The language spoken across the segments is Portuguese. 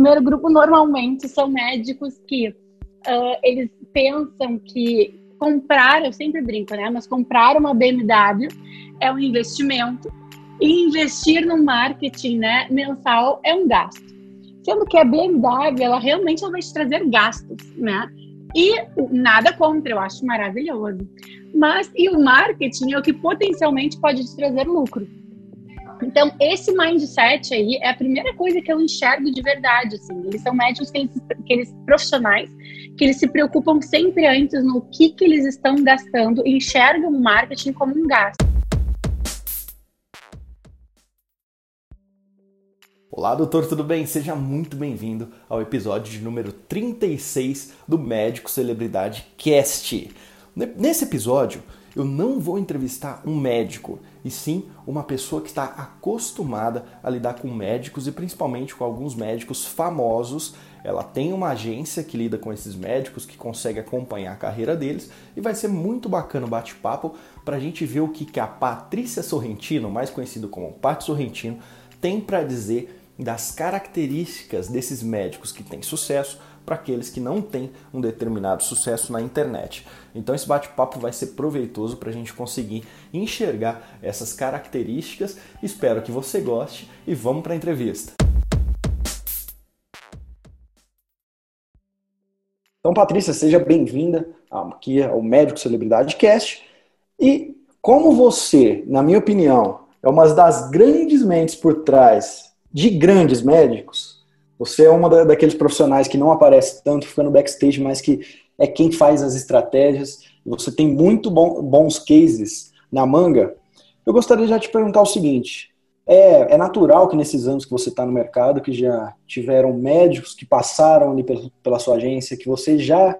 primeiro grupo normalmente são médicos que uh, eles pensam que comprar, eu sempre brinco, né? Mas comprar uma BMW é um investimento e investir no marketing, né, mensal é um gasto. Sendo que a BMW, ela realmente ela vai te trazer gastos, né? E nada contra, eu acho maravilhoso. Mas e o marketing é o que potencialmente pode te trazer lucro. Então, esse mindset aí é a primeira coisa que eu enxergo de verdade, assim. Eles são médicos que eles, que eles profissionais, que eles se preocupam sempre antes no que, que eles estão gastando e enxergam o marketing como um gasto. Olá, doutor, tudo bem? Seja muito bem-vindo ao episódio de número 36 do Médico Celebridade Cast. Nesse episódio, eu não vou entrevistar um médico, e sim uma pessoa que está acostumada a lidar com médicos e principalmente com alguns médicos famosos. Ela tem uma agência que lida com esses médicos, que consegue acompanhar a carreira deles, e vai ser muito bacana o bate-papo para a gente ver o que a Patrícia Sorrentino, mais conhecido como Pat Sorrentino, tem para dizer das características desses médicos que têm sucesso para aqueles que não têm um determinado sucesso na internet. Então esse bate-papo vai ser proveitoso para a gente conseguir enxergar essas características. Espero que você goste e vamos para a entrevista. Então, Patrícia, seja bem-vinda aqui ao Médico Celebridade Cast. E como você, na minha opinião, é uma das grandes mentes por trás de grandes médicos, você é uma daqueles profissionais que não aparece tanto, fica no backstage, mas que é quem faz as estratégias. Você tem muito bom, bons cases na manga. Eu gostaria de já te perguntar o seguinte: é, é natural que nesses anos que você está no mercado, que já tiveram médicos que passaram ali pela sua agência, que você já,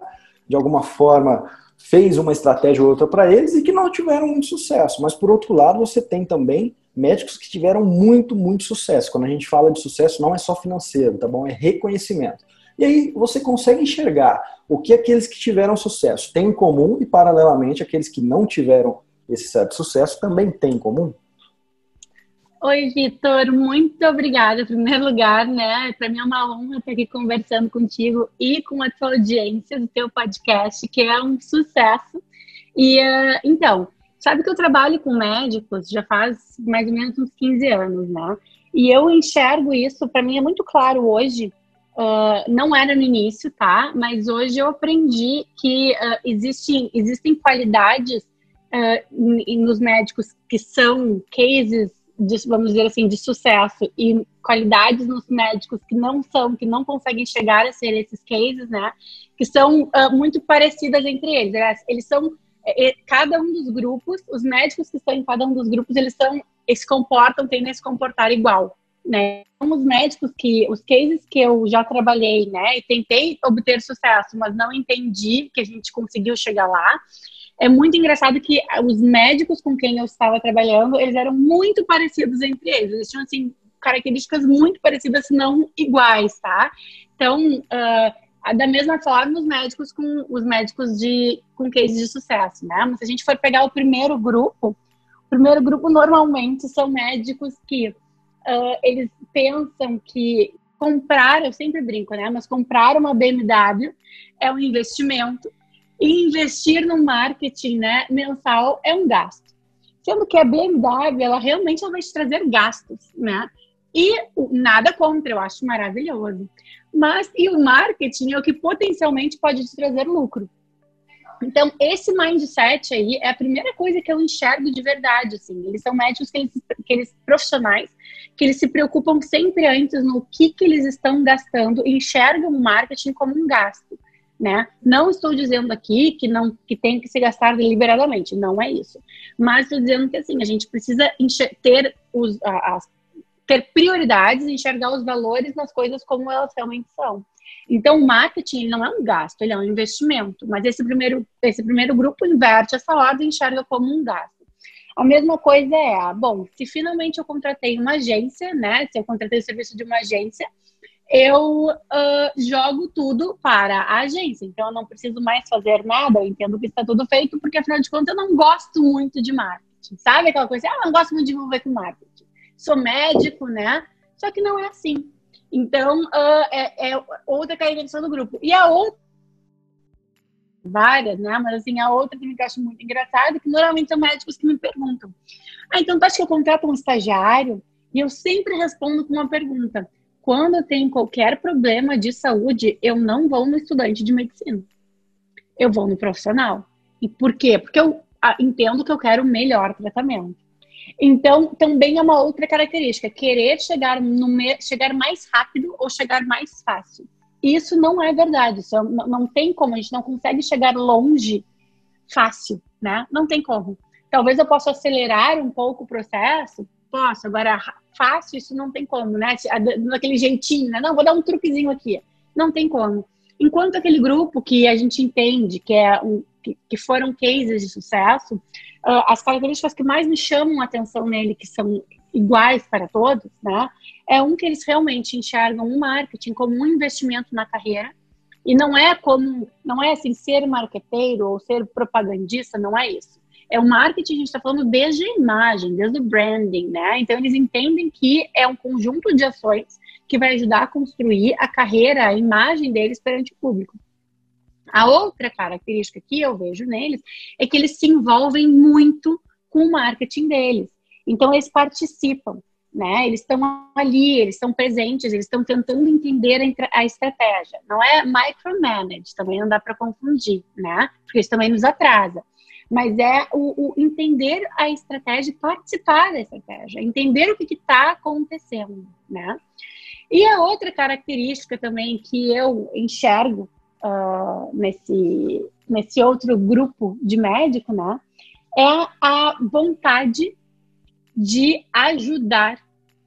de alguma forma, fez uma estratégia ou outra para eles e que não tiveram muito sucesso. Mas, por outro lado, você tem também médicos que tiveram muito, muito sucesso. Quando a gente fala de sucesso, não é só financeiro, tá bom? É reconhecimento. E aí você consegue enxergar o que aqueles que tiveram sucesso têm em comum e, paralelamente, aqueles que não tiveram esse certo sucesso também têm em comum? Oi, Vitor, muito obrigada. Em primeiro lugar, né? Para mim é uma honra estar aqui conversando contigo e com a tua audiência do teu podcast, que é um sucesso. E uh, então, Sabe que eu trabalho com médicos já faz mais ou menos uns 15 anos, né? E eu enxergo isso, para mim é muito claro hoje, uh, não era no início, tá? Mas hoje eu aprendi que uh, existem, existem qualidades uh, nos médicos que são cases, de, vamos dizer assim, de sucesso, e qualidades nos médicos que não são, que não conseguem chegar a ser esses cases, né? Que são muito parecidas entre eles. Eles são cada um dos grupos, os médicos que estão em cada um dos grupos, eles são, eles se comportam, tendem a se comportar igual, né? Então, os médicos que, os cases que eu já trabalhei, né, e tentei obter sucesso, mas não entendi que a gente conseguiu chegar lá. É muito engraçado que os médicos com quem eu estava trabalhando, eles eram muito parecidos entre eles. Eles tinham, assim, características muito parecidas, se não iguais, tá? Então, uh, da mesma forma os médicos com os médicos de com cases de sucesso, né? Mas se a gente for pegar o primeiro grupo, o primeiro grupo normalmente são médicos que uh, eles pensam que comprar, eu sempre brinco, né? Mas comprar uma BMW é um investimento e investir no marketing, né, mensal é um gasto. Sendo que a BMW, ela realmente ela vai te trazer gastos, né? E nada contra, eu acho maravilhoso. Mas e o marketing é o que potencialmente pode te trazer lucro. Então, esse mindset aí é a primeira coisa que eu enxergo de verdade, assim. Eles são médicos que eles, que eles profissionais, que eles se preocupam sempre antes no que, que eles estão gastando enxergam o marketing como um gasto, né? Não estou dizendo aqui que não que tem que se gastar deliberadamente, não é isso. Mas estou dizendo que, assim, a gente precisa ter os, as ter prioridades enxergar os valores nas coisas como elas realmente são. Então, o marketing não é um gasto, ele é um investimento. Mas esse primeiro, esse primeiro grupo inverte essa ordem e enxerga como um gasto. A mesma coisa é, bom, se finalmente eu contratei uma agência, né? Se eu contratei o serviço de uma agência, eu uh, jogo tudo para a agência. Então, eu não preciso mais fazer nada, eu entendo que está tudo feito, porque afinal de contas eu não gosto muito de marketing. Sabe aquela coisa? Ah, eu não gosto muito de envolver com marketing sou médico, né? Só que não é assim. Então, uh, é, é, outra característica do grupo. E a outra, várias, né? Mas assim, a outra que me acho muito engraçada, que normalmente são médicos que me perguntam: Ah, então tu acha que eu contrato um estagiário? E eu sempre respondo com uma pergunta: quando eu tenho qualquer problema de saúde, eu não vou no estudante de medicina. Eu vou no profissional. E por quê? Porque eu ah, entendo que eu quero o melhor tratamento. Então, também é uma outra característica, querer chegar, no chegar mais rápido ou chegar mais fácil. Isso não é verdade, isso é, não, não tem como, a gente não consegue chegar longe fácil, né? Não tem como. Talvez eu possa acelerar um pouco o processo, posso, agora fácil isso não tem como, né? Daquele jeitinho, né? Não, vou dar um truquezinho aqui. Não tem como. Enquanto aquele grupo que a gente entende que é um, que, foram cases de sucesso, uh, as características que mais me chamam a atenção nele, que são iguais para todos, né? É um que eles realmente enxergam o marketing como um investimento na carreira e não é como, não é assim ser marqueteiro ou ser propagandista, não é isso. É o marketing, a gente está falando desde a imagem, desde o branding, né? Então eles entendem que é um conjunto de ações que vai ajudar a construir a carreira, a imagem deles perante o público. A outra característica que eu vejo neles é que eles se envolvem muito com o marketing deles. Então, eles participam, né? Eles estão ali, eles estão presentes, eles estão tentando entender a estratégia. Não é micromanage, também não dá para confundir, né? Porque isso também nos atrasa. Mas é o, o entender a estratégia, participar da estratégia, entender o que está acontecendo, né? E a outra característica também que eu enxergo uh, nesse, nesse outro grupo de médico, né? É a vontade de ajudar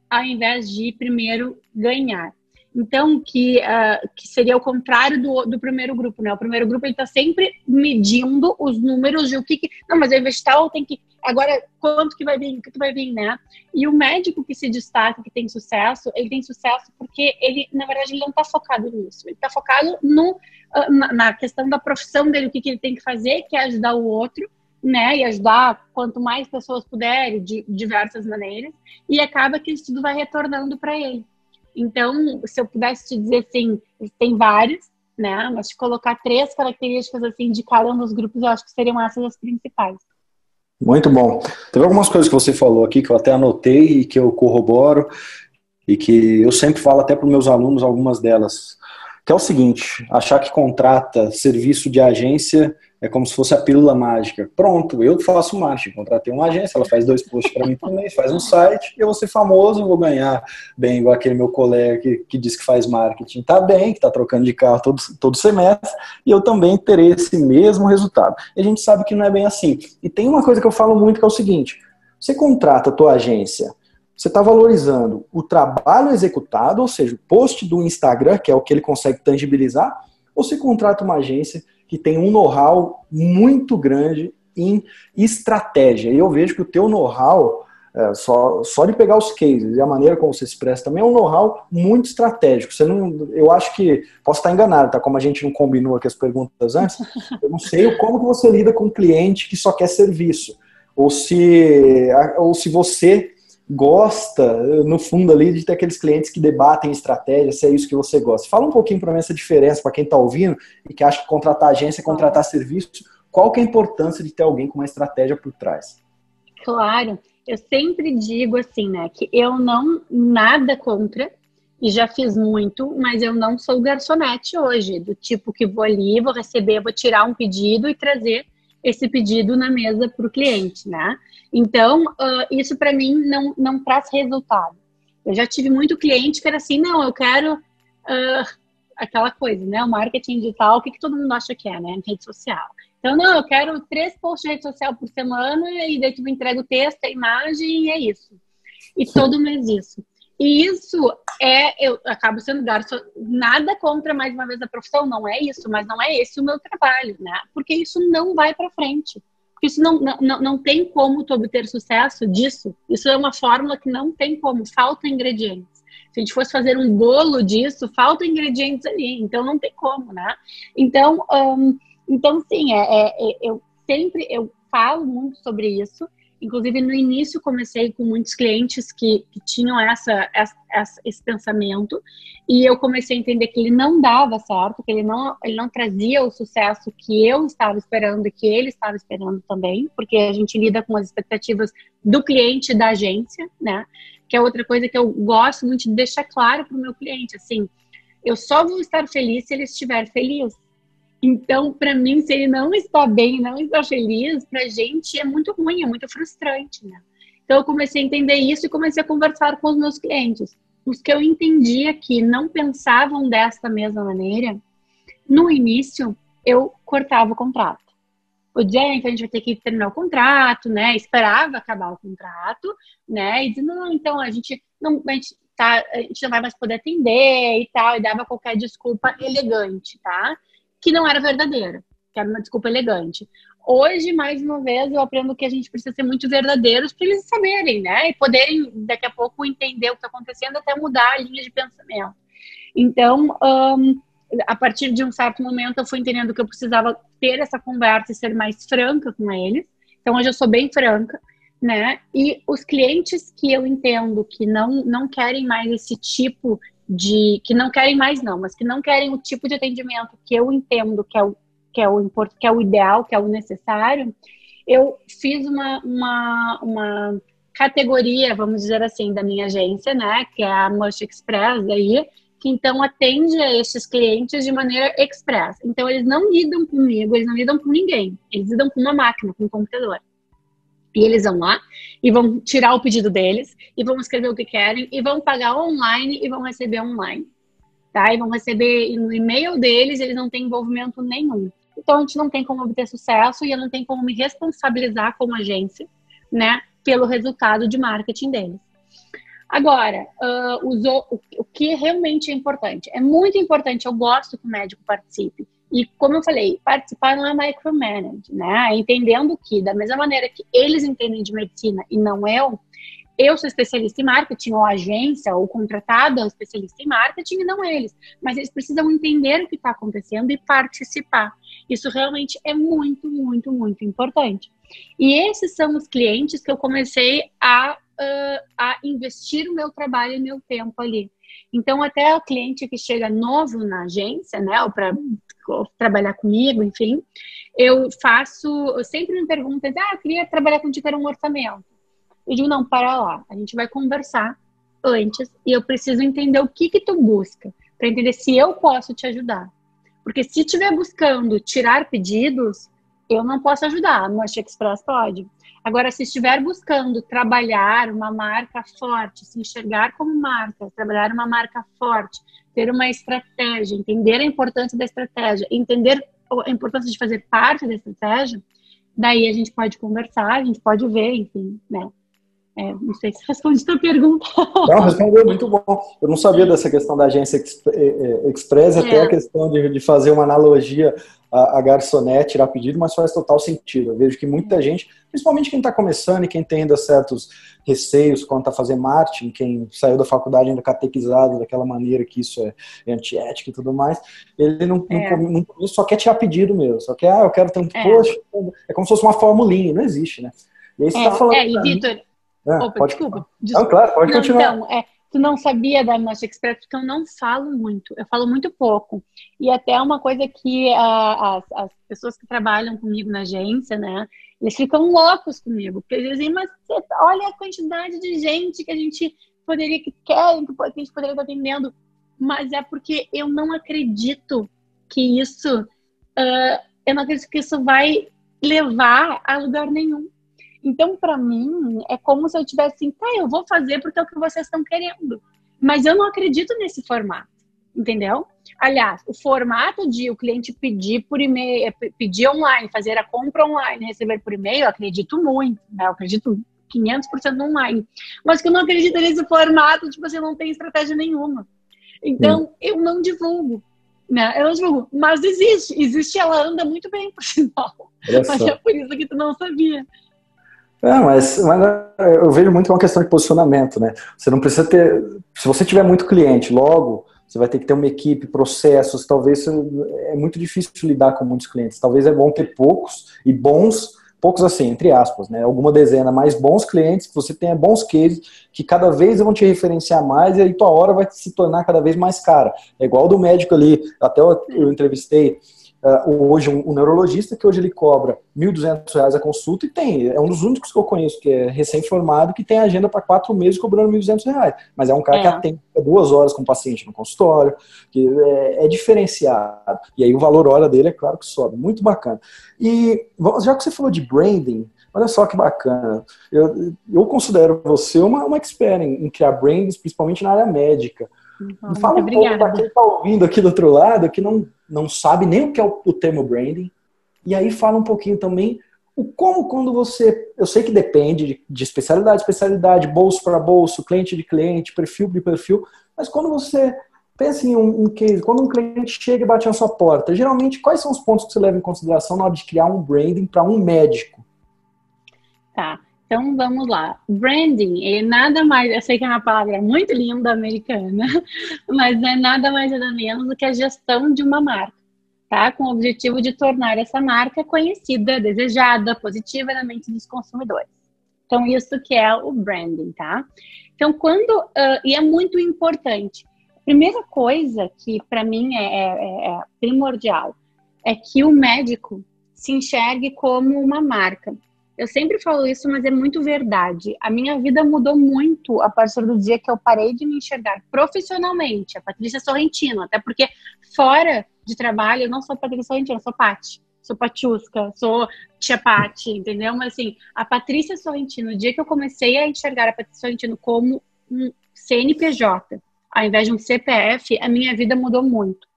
ao invés de primeiro ganhar. Então, que, uh, que seria o contrário do, do primeiro grupo, né? O primeiro grupo ele está sempre medindo os números de o que, que não, mas a investital tem que agora quanto que vai vir, o que, que vai vir, né? E o médico que se destaca, que tem sucesso, ele tem sucesso porque ele, na verdade, ele não está focado nisso. Ele está focado no, ah, na, na, questão da profissão dele, o que, que ele tem que fazer, que é ajudar o outro, né? E ajudar quanto mais pessoas puderem, de diversas maneiras, e acaba que isso tudo vai retornando para ele. Então, se eu pudesse te dizer assim, tem vários, né? Mas te colocar três características assim de cada um dos grupos, eu acho que seriam essas as principais. Muito bom. Teve algumas coisas que você falou aqui que eu até anotei e que eu corroboro e que eu sempre falo até para os meus alunos algumas delas, que é o seguinte: achar que contrata serviço de agência é como se fosse a pílula mágica. Pronto, eu faço marketing. Contratei uma agência, ela faz dois posts para mim por mês, faz um site, eu vou ser famoso, vou ganhar bem, igual aquele meu colega que, que diz que faz marketing. Tá bem, que tá trocando de carro todo, todo semestre, e eu também terei esse mesmo resultado. E a gente sabe que não é bem assim. E tem uma coisa que eu falo muito que é o seguinte: você contrata a tua agência, você está valorizando o trabalho executado, ou seja, o post do Instagram, que é o que ele consegue tangibilizar, ou você contrata uma agência que tem um know-how muito grande em estratégia. E eu vejo que o teu know-how, é, só, só de pegar os cases e a maneira como você se expressa também é um know-how muito estratégico. Você não, eu acho que, posso estar enganado, tá? Como a gente não combinou aqui as perguntas antes, eu não sei como que você lida com um cliente que só quer serviço. Ou se, ou se você gosta, no fundo ali, de ter aqueles clientes que debatem estratégia, se é isso que você gosta. Fala um pouquinho para mim essa diferença, para quem está ouvindo e que acha que contratar agência é contratar serviço, qual que é a importância de ter alguém com uma estratégia por trás? Claro, eu sempre digo assim, né, que eu não nada contra e já fiz muito, mas eu não sou garçonete hoje, do tipo que vou ali, vou receber, vou tirar um pedido e trazer esse pedido na mesa para o cliente, né? Então, uh, isso para mim não, não traz resultado. Eu já tive muito cliente que era assim, não, eu quero uh, aquela coisa, né? O marketing digital, o que, que todo mundo acha que é, né? Rede social. Então, não, eu quero três posts de rede social por semana e daí tu me entrega o texto, a imagem e é isso. E todo mês isso. E isso é, eu acabo sendo garçom, nada contra mais uma vez a profissão, não é isso, mas não é esse o meu trabalho, né? Porque isso não vai para frente. Isso não, não, não tem como tu obter sucesso disso. Isso é uma fórmula que não tem como, falta ingredientes. Se a gente fosse fazer um bolo disso, falta ingredientes ali, então não tem como, né? Então, então sim, é, é, é, eu sempre eu falo muito sobre isso Inclusive, no início, comecei com muitos clientes que, que tinham essa, essa, esse pensamento, e eu comecei a entender que ele não dava certo, que ele não, ele não trazia o sucesso que eu estava esperando e que ele estava esperando também, porque a gente lida com as expectativas do cliente da agência, né? Que é outra coisa que eu gosto muito de deixar claro para o meu cliente, assim, eu só vou estar feliz se ele estiver feliz. Então, para mim, se ele não está bem, não está feliz, para a gente é muito ruim, é muito frustrante, né? Então, eu comecei a entender isso e comecei a conversar com os meus clientes. Os que eu entendia que não pensavam desta mesma maneira, no início, eu cortava o contrato. O dia então a gente vai ter que terminar o contrato, né? Esperava acabar o contrato, né? E dizendo, não, então a gente não, a gente, tá, a gente não vai mais poder atender e tal, e dava qualquer desculpa elegante, tá? Que não era verdadeira, que era uma desculpa elegante. Hoje, mais uma vez, eu aprendo que a gente precisa ser muito verdadeiros para eles saberem, né? E poderem, daqui a pouco, entender o que está acontecendo, até mudar a linha de pensamento. Então, um, a partir de um certo momento, eu fui entendendo que eu precisava ter essa conversa e ser mais franca com eles. Então, hoje eu sou bem franca, né? E os clientes que eu entendo que não, não querem mais esse tipo de que não querem mais não, mas que não querem o tipo de atendimento que eu entendo que é o que é o que é o ideal, que é o necessário, eu fiz uma, uma, uma categoria, vamos dizer assim, da minha agência, né, que é a Mush Express aí, que então atende a estes clientes de maneira express. Então eles não lidam comigo, eles não lidam com ninguém, eles lidam com uma máquina, com um computador. E eles vão lá e vão tirar o pedido deles e vão escrever o que querem e vão pagar online e vão receber online. Tá? E vão receber no e-mail deles, eles não têm envolvimento nenhum. Então a gente não tem como obter sucesso e eu não tenho como me responsabilizar como agência, né, pelo resultado de marketing deles. Agora, uh, o, o que realmente é importante? É muito importante, eu gosto que o médico participe. E como eu falei, participar não é micromanage, né? Entendendo que, da mesma maneira que eles entendem de medicina e não eu, eu sou especialista em marketing, ou agência, ou contratada especialista em marketing, e não eles. Mas eles precisam entender o que está acontecendo e participar. Isso realmente é muito, muito, muito importante. E esses são os clientes que eu comecei a, uh, a investir o meu trabalho e meu tempo ali. Então, até o cliente que chega novo na agência, né, ou para trabalhar comigo, enfim, eu faço, eu sempre me perguntam, ah, eu queria trabalhar contigo, era um orçamento. Eu digo, não, para lá, a gente vai conversar antes e eu preciso entender o que que tu busca, para entender se eu posso te ajudar. Porque se estiver buscando tirar pedidos, eu não posso ajudar, no Ache Express pode. Agora, se estiver buscando trabalhar uma marca forte, se enxergar como marca, trabalhar uma marca forte, ter uma estratégia, entender a importância da estratégia, entender a importância de fazer parte da estratégia, daí a gente pode conversar, a gente pode ver, enfim, né? É, não sei se responde a tua pergunta. Não, respondeu muito bom. Eu não sabia dessa questão da agência eh, eh, Express, até a questão de, de fazer uma analogia a, a garçonete tirar pedido, mas faz total sentido. Eu vejo que muita gente, principalmente quem está começando e quem tem ainda certos receios quanto a fazer marketing, quem saiu da faculdade ainda catequizado daquela maneira que isso é, é antiética e tudo mais, ele não, é. não, não, só quer tirar pedido mesmo, só quer, ah, eu quero tanto, é. poxa, é como se fosse uma formulinha, não existe, né? E aí você é, tá falando. É, e Vitor. É, Opa, pode, desculpa. desculpa. Não, claro, pode não, continuar. Então, é, tu não sabia da Master Express porque eu não falo muito, eu falo muito pouco. E até uma coisa que a, as, as, pessoas que trabalham comigo na agência, né, eles ficam loucos comigo, porque eles dizem, mas olha a quantidade de gente que a gente poderia, que querem, que a gente poderia estar atendendo. Mas é porque eu não acredito que isso, uh, eu não acredito que isso vai levar a lugar nenhum. Então, para mim, é como se eu tivesse assim, tá, eu vou fazer porque é o que vocês estão querendo. Mas eu não acredito nesse formato, entendeu? Aliás, o formato de o cliente pedir por e-mail, é, pedir online, fazer a compra online, receber por e-mail, eu acredito muito, né? Eu acredito 500% online. Mas que eu não acredito nesse formato, tipo, você não tem estratégia nenhuma. Então, hum. eu não divulgo. Né? Eu não divulgo. Mas existe. Existe, ela anda muito bem, por sinal. Mas é por isso que tu não sabia. É, mas, mas, eu vejo muito uma questão de posicionamento, né? Você não precisa ter. Se você tiver muito cliente, logo você vai ter que ter uma equipe, processos. Talvez é muito difícil lidar com muitos clientes. Talvez é bom ter poucos e bons poucos assim, entre aspas, né? Alguma dezena mais bons clientes, que você tenha bons cases, que cada vez vão te referenciar mais e aí tua hora vai se tornar cada vez mais cara. É igual do médico ali, até eu entrevistei uh, hoje um, um, neurologista que hoje ele cobra R$ 1.200 a consulta e tem, é um dos únicos que eu conheço que é recém-formado que tem agenda para quatro meses cobrando R$ 1.200. Mas é um cara é. que atende duas horas com o paciente no consultório, que é, é, diferenciado. E aí o valor hora dele é claro que sobe. Muito bacana. E já que você falou de branding, Olha só que bacana. Eu, eu considero você uma, uma expert em, em criar brands, principalmente na área médica. Uhum, Fala um pouco para quem está ouvindo aqui do outro lado, que não, não sabe nem o que é o, o termo branding. E aí fala um pouquinho também o como quando você. Eu sei que depende de, de especialidade, especialidade, bolso para bolso, cliente de cliente, perfil de perfil, mas quando você pensa em um, um case, quando um cliente chega e bate na sua porta, geralmente quais são os pontos que você leva em consideração na hora de criar um branding para um médico? Tá. Então vamos lá. Branding é nada mais, eu sei que é uma palavra muito linda americana, mas é nada mais nada menos do que a gestão de uma marca, tá? Com o objetivo de tornar essa marca conhecida, desejada, positiva na mente dos consumidores. Então isso que é o branding, tá? Então quando uh, e é muito importante. Primeira coisa que para mim é, é, é primordial é que o médico se enxergue como uma marca. Eu sempre falo isso, mas é muito verdade. A minha vida mudou muito a partir do dia que eu parei de me enxergar profissionalmente, a Patrícia Sorrentino, até porque fora de trabalho eu não sou Patrícia Sorrentino, eu sou Pati. Sou Patiusca, sou Tia Pati, entendeu? Mas assim, a Patrícia Sorrentino, o dia que eu comecei a enxergar a Patrícia Sorrentino como um CNPJ, ao invés de um CPF, a minha vida mudou muito.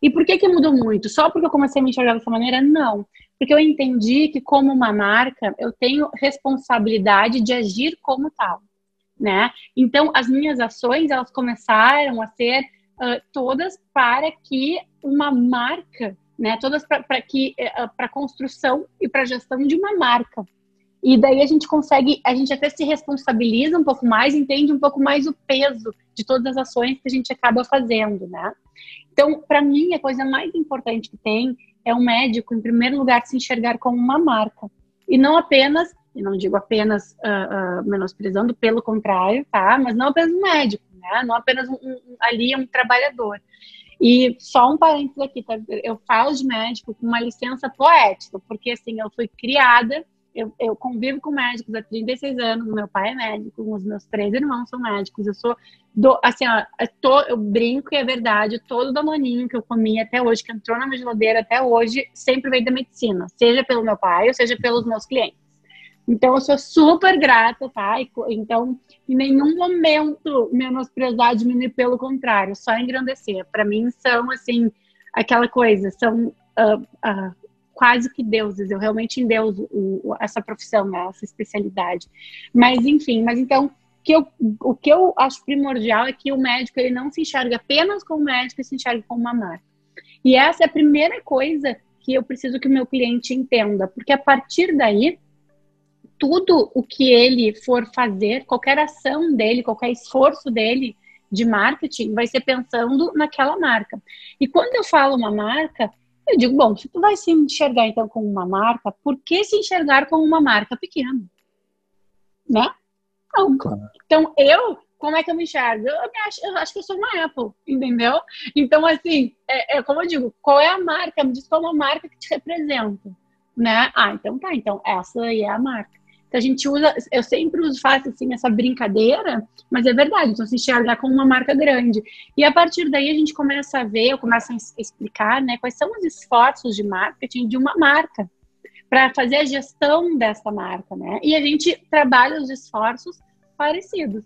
E por que que mudou muito? Só porque eu comecei a me enxergar dessa maneira? Não. Porque eu entendi que, como uma marca, eu tenho responsabilidade de agir como tal, né? Então, as minhas ações, elas começaram a ser uh, todas para que uma marca, né? Todas para que uh, para construção e para gestão de uma marca. E daí a gente consegue, a gente até se responsabiliza um pouco mais, entende um pouco mais o peso de todas as ações que a gente acaba fazendo, né? Então, para mim, a coisa mais importante que tem é o médico, em primeiro lugar, se enxergar como uma marca. E não apenas, e não digo apenas uh, uh, menosprezando, pelo contrário, tá? Mas não apenas um médico, né? Não apenas um, um, ali um trabalhador. E só um parênteses aqui, tá? Eu falo de médico com uma licença poética, porque assim, eu fui criada eu, eu, convivo com médicos há 36 anos, meu pai é médico, os meus três irmãos são médicos, eu sou, do, assim, ó, eu, tô, eu brinco e é verdade, todo danoninho que eu comi até hoje, que entrou na minha geladeira até hoje, sempre veio da medicina, seja pelo meu pai ou seja pelos meus clientes. Então, eu sou super grata, tá? Então, em nenhum momento menosprezar, diminuir, pelo contrário, só engrandecer. Para mim, são, assim, aquela coisa, são uh, uh, quase que deuses, eu realmente endeuso o, essa profissão, né, essa especialidade. Mas, enfim, mas então, que eu, o que eu acho primordial é que o médico ele não se enxerga apenas como médico, ele se enxerga como uma marca. E essa é a primeira coisa que eu preciso que o meu cliente entenda, porque a partir daí, tudo o que ele for fazer, qualquer ação dele, qualquer esforço dele de marketing, vai ser pensando naquela marca. E quando eu falo uma marca, eu digo, bom, se tu vai se enxergar então como uma marca, por que se enxergar como uma marca pequena? Né? Então, claro. então eu, como é que eu me enxergo? Eu, me acho, eu acho que eu sou uma Apple, entendeu? Então, assim, é, é, como eu digo, qual é a marca? Me diz qual é a marca que te representa, né? Ah, então tá, então essa aí é a marca. Então a gente usa, eu sempre faço assim essa brincadeira, mas é verdade, então se enxergar como uma marca grande. E a partir daí a gente começa a ver, eu começo a explicar, né, quais são os esforços de marketing de uma marca para fazer a gestão dessa marca, né? E a gente trabalha os esforços parecidos.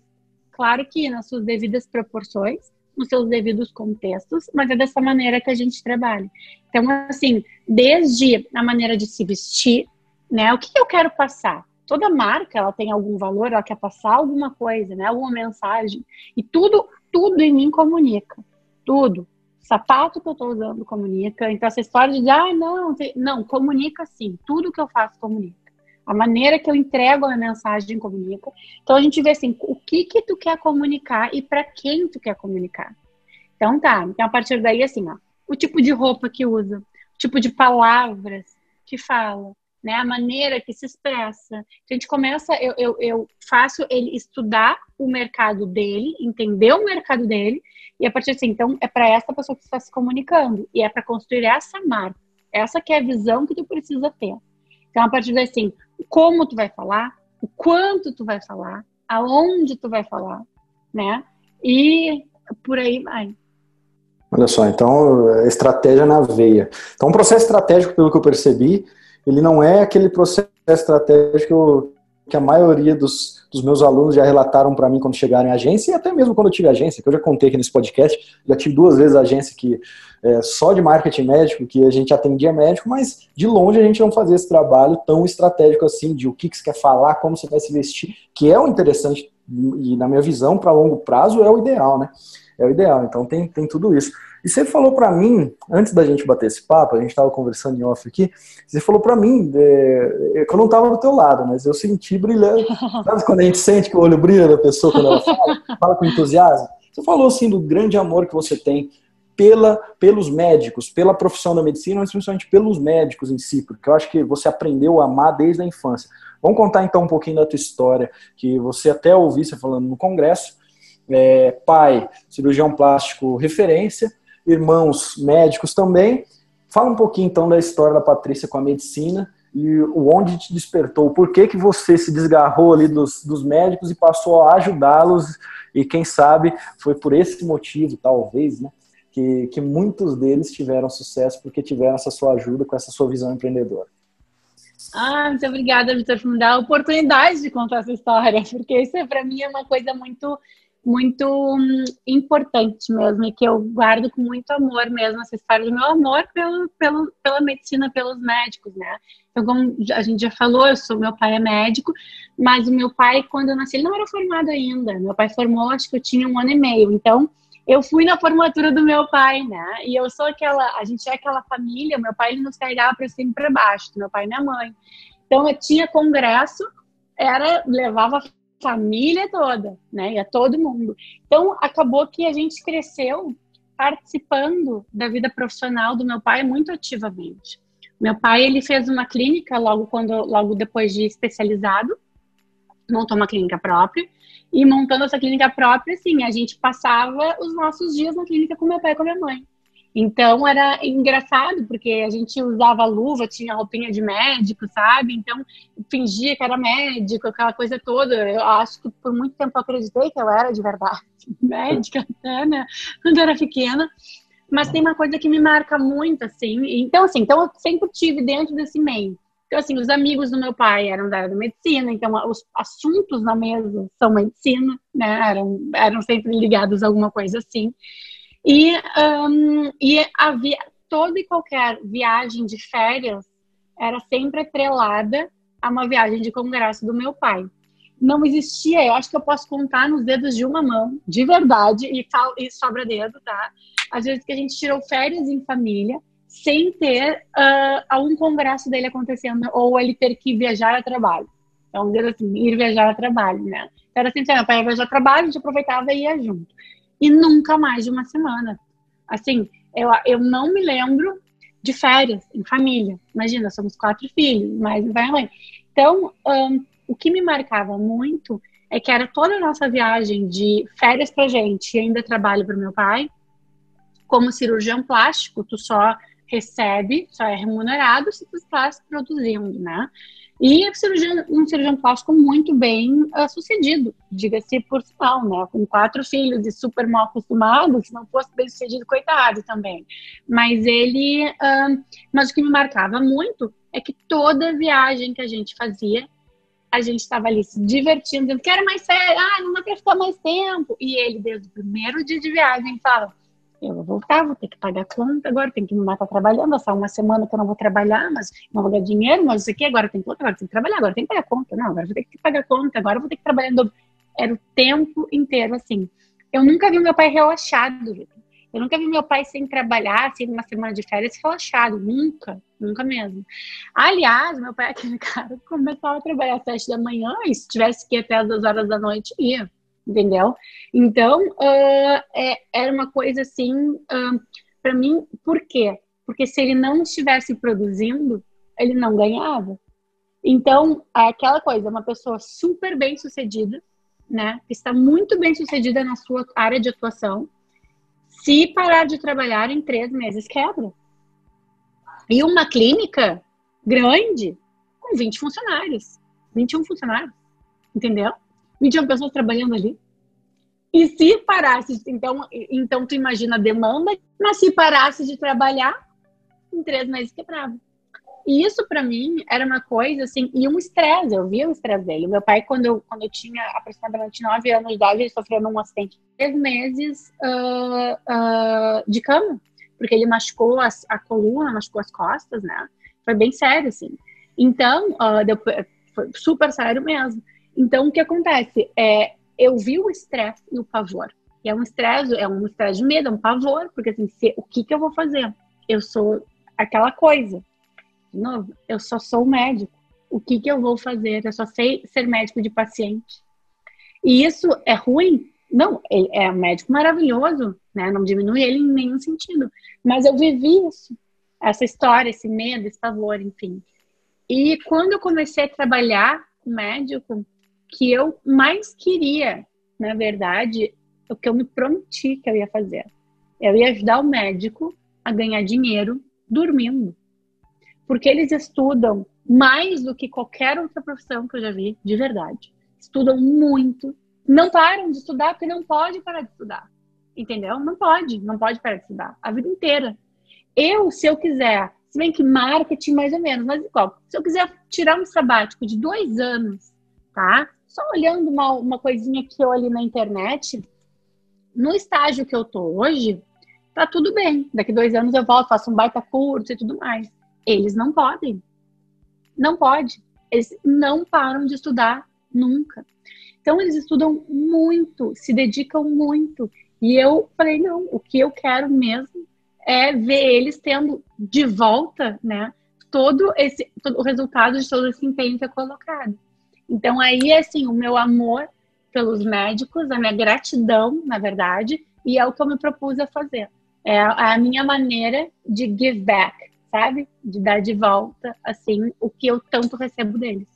Claro que nas suas devidas proporções, nos seus devidos contextos, mas é dessa maneira que a gente trabalha. Então, assim, desde a maneira de se vestir, né? O que eu quero passar? Toda marca ela tem algum valor, ela quer passar alguma coisa, né? Alguma mensagem. E tudo, tudo em mim comunica. Tudo. sapato que eu estou usando comunica. Então, essa história de, ah, não, não, comunica sim. Tudo que eu faço comunica. A maneira que eu entrego a mensagem comunica. Então, a gente vê assim, o que que tu quer comunicar e para quem tu quer comunicar. Então, tá. Então, a partir daí, assim, ó, o tipo de roupa que usa, o tipo de palavras que fala, né? A maneira que se expressa. A gente começa, eu, eu, eu faço ele estudar o mercado dele, entender o mercado dele, e a partir assim, então é para essa pessoa que está se comunicando, e é para construir essa marca. Essa que é a visão que tu precisa ter. Então, a partir daí, assim, como tu vai falar, o quanto tu vai falar, aonde tu vai falar, né? E por aí vai. Olha só, então, estratégia na veia. Então, um processo estratégico, pelo que eu percebi, ele não é aquele processo estratégico que a maioria dos, dos meus alunos já relataram para mim quando chegaram em agência, e até mesmo quando eu tive agência, que eu já contei aqui nesse podcast, já tive duas vezes agência que é, só de marketing médico, que a gente atendia médico, mas de longe a gente não fazia esse trabalho tão estratégico assim, de o que, que você quer falar, como você vai se vestir, que é o interessante, e na minha visão, para longo prazo, é o ideal, né? É o ideal, então tem, tem tudo isso. E você falou para mim, antes da gente bater esse papo, a gente estava conversando em off aqui, você falou para mim, é, é, que eu não estava do teu lado, mas eu senti brilhando. Sabe quando a gente sente que o olho brilha da pessoa quando ela fala, fala com entusiasmo? Você falou assim do grande amor que você tem pela, pelos médicos, pela profissão da medicina, mas principalmente pelos médicos em si, porque eu acho que você aprendeu a amar desde a infância. Vamos contar então um pouquinho da tua história, que você até ouviu você falando no congresso. É, pai, cirurgião plástico referência, irmãos médicos também. Fala um pouquinho então da história da Patrícia com a medicina e onde te despertou, por que, que você se desgarrou ali dos, dos médicos e passou a ajudá-los e quem sabe foi por esse motivo, talvez, né, que, que muitos deles tiveram sucesso porque tiveram essa sua ajuda com essa sua visão empreendedora. Ah, muito obrigada, Vitor, por me dar a oportunidade de contar essa história, porque isso para mim é uma coisa muito muito hum, importante mesmo e que eu guardo com muito amor mesmo essa história do meu amor pelo, pelo, pela medicina, pelos médicos, né? Então, como a gente já falou, eu sou meu pai é médico, mas o meu pai quando eu nasci ele não era formado ainda. Meu pai formou, acho que eu tinha um ano e meio. Então, eu fui na formatura do meu pai, né? E eu sou aquela, a gente é aquela família. Meu pai ele nos carregava para cima e para baixo, meu pai e minha mãe. Então, eu tinha congresso, era levava família toda, né? E a todo mundo. Então, acabou que a gente cresceu participando da vida profissional do meu pai muito ativamente. Meu pai, ele fez uma clínica logo quando logo depois de especializado, montou uma clínica própria. E montando essa clínica própria, assim, a gente passava os nossos dias na clínica com meu pai e com a minha mãe. Então era engraçado, porque a gente usava luva, tinha roupinha de médico, sabe? Então fingia que era médico, aquela coisa toda. Eu acho que por muito tempo eu acreditei que eu era de verdade médica, até, né? Quando eu era pequena. Mas tem uma coisa que me marca muito, assim. Então, assim, então eu sempre tive dentro desse meio. Então, assim, os amigos do meu pai eram da área da medicina, então os assuntos na mesa são medicina, né? Eram, eram sempre ligados a alguma coisa assim. E, um, e havia toda e qualquer viagem de férias era sempre atrelada a uma viagem de congresso do meu pai. Não existia, eu acho que eu posso contar nos dedos de uma mão, de verdade, e, e sobra dedo, tá? Às vezes que a gente tirou férias em família sem ter uh, algum congresso dele acontecendo ou ele ter que viajar a trabalho. Então, assim, ir viajar a trabalho, né? Então, era assim, meu pai ia viajar a trabalho, a gente aproveitava e ia junto e nunca mais de uma semana. Assim, eu, eu não me lembro de férias em família. Imagina, somos quatro filhos, mais pai e mãe. Então, um, o que me marcava muito é que era toda a nossa viagem de férias pra gente e ainda trabalho para meu pai. Como cirurgião plástico, tu só recebe, só é remunerado se tu estás produzindo, né? E cirurgião, um cirurgião plástico muito bem uh, sucedido, diga-se por sinal, né? Com quatro filhos e super mal acostumado, se não fosse bem sucedido, coitado também. Mas ele. Uh, mas o que me marcava muito é que toda viagem que a gente fazia, a gente estava ali se divertindo, dizendo, quero mais sério, ah, não quero ficar mais tempo. E ele, desde o primeiro dia de viagem, fala eu vou voltar, vou ter que pagar conta agora, tenho que me matar trabalhando, só uma semana que eu não vou trabalhar, mas não vou ganhar dinheiro, mas isso aqui, agora tem que agora tem que trabalhar, agora tem que pagar conta, não, agora vou ter que pagar conta, agora vou ter que trabalhar. Era o tempo inteiro assim. Eu nunca vi meu pai relaxado. Eu nunca vi meu pai sem trabalhar, assim, uma semana de férias relaxado, nunca, nunca mesmo. Aliás, meu pai é aquele cara começava a trabalhar às sete da manhã e se tivesse que ir até as duas horas da noite, ia entendeu? Então, uh, é, era uma coisa assim, uh, para mim, por quê? Porque se ele não estivesse produzindo, ele não ganhava. Então, é aquela coisa, uma pessoa super bem sucedida, né? Que está muito bem sucedida na sua área de atuação. Se parar de trabalhar em três meses, quebra. E uma clínica grande, com 20 funcionários, 21 funcionários, entendeu? 21 pessoas trabalhando ali. E se parasse, então, então tu imagina a demanda, mas se parasse de trabalhar, em três meses quebrava. E isso para mim era uma coisa assim, e um estresse, eu via o estresse dele. Meu pai, quando eu, quando eu tinha aproximadamente nove anos de idade, ele sofreu num acidente três meses uh, uh, de cama, porque ele machucou as, a coluna, machucou as costas, né? Foi bem sério, assim. Então, uh, deu, foi super sério mesmo. Então, o que acontece? É, eu vi o estresse e o pavor. E é um estresse, é um estresse de medo, é um pavor, porque assim, se, o que, que eu vou fazer? Eu sou aquela coisa de novo, eu só sou médico. O que, que eu vou fazer? Eu só sei ser médico de paciente. E isso é ruim? Não, ele é um médico maravilhoso, né? Não diminui ele em nenhum sentido. Mas eu vivi isso, essa história, esse medo, esse pavor, enfim. E quando eu comecei a trabalhar com médico, que eu mais queria, na verdade, o que eu me prometi que eu ia fazer. Eu ia ajudar o médico a ganhar dinheiro dormindo porque eles estudam mais do que qualquer outra profissão que eu já vi, de verdade. Estudam muito, não param de estudar porque não pode parar de estudar. Entendeu? Não pode, não pode parar de estudar a vida inteira. Eu, se eu quiser, se bem que marketing mais ou menos, mas igual, se eu quiser tirar um sabático de dois anos, tá? Só olhando uma, uma coisinha que eu ali na internet, no estágio que eu tô hoje, tá tudo bem. Daqui dois anos eu volto, faço um baita curso e tudo mais. Eles não podem. Não pode. Eles não param de estudar nunca. Então eles estudam muito, se dedicam muito. E eu falei, não, o que eu quero mesmo é ver eles tendo de volta, né, todo esse todo o resultado de todo esse empenho que é colocado. Então aí assim, o meu amor pelos médicos, a minha gratidão, na verdade, e é o que eu me propus a fazer. É a minha maneira de give back, sabe? De dar de volta, assim, o que eu tanto recebo deles.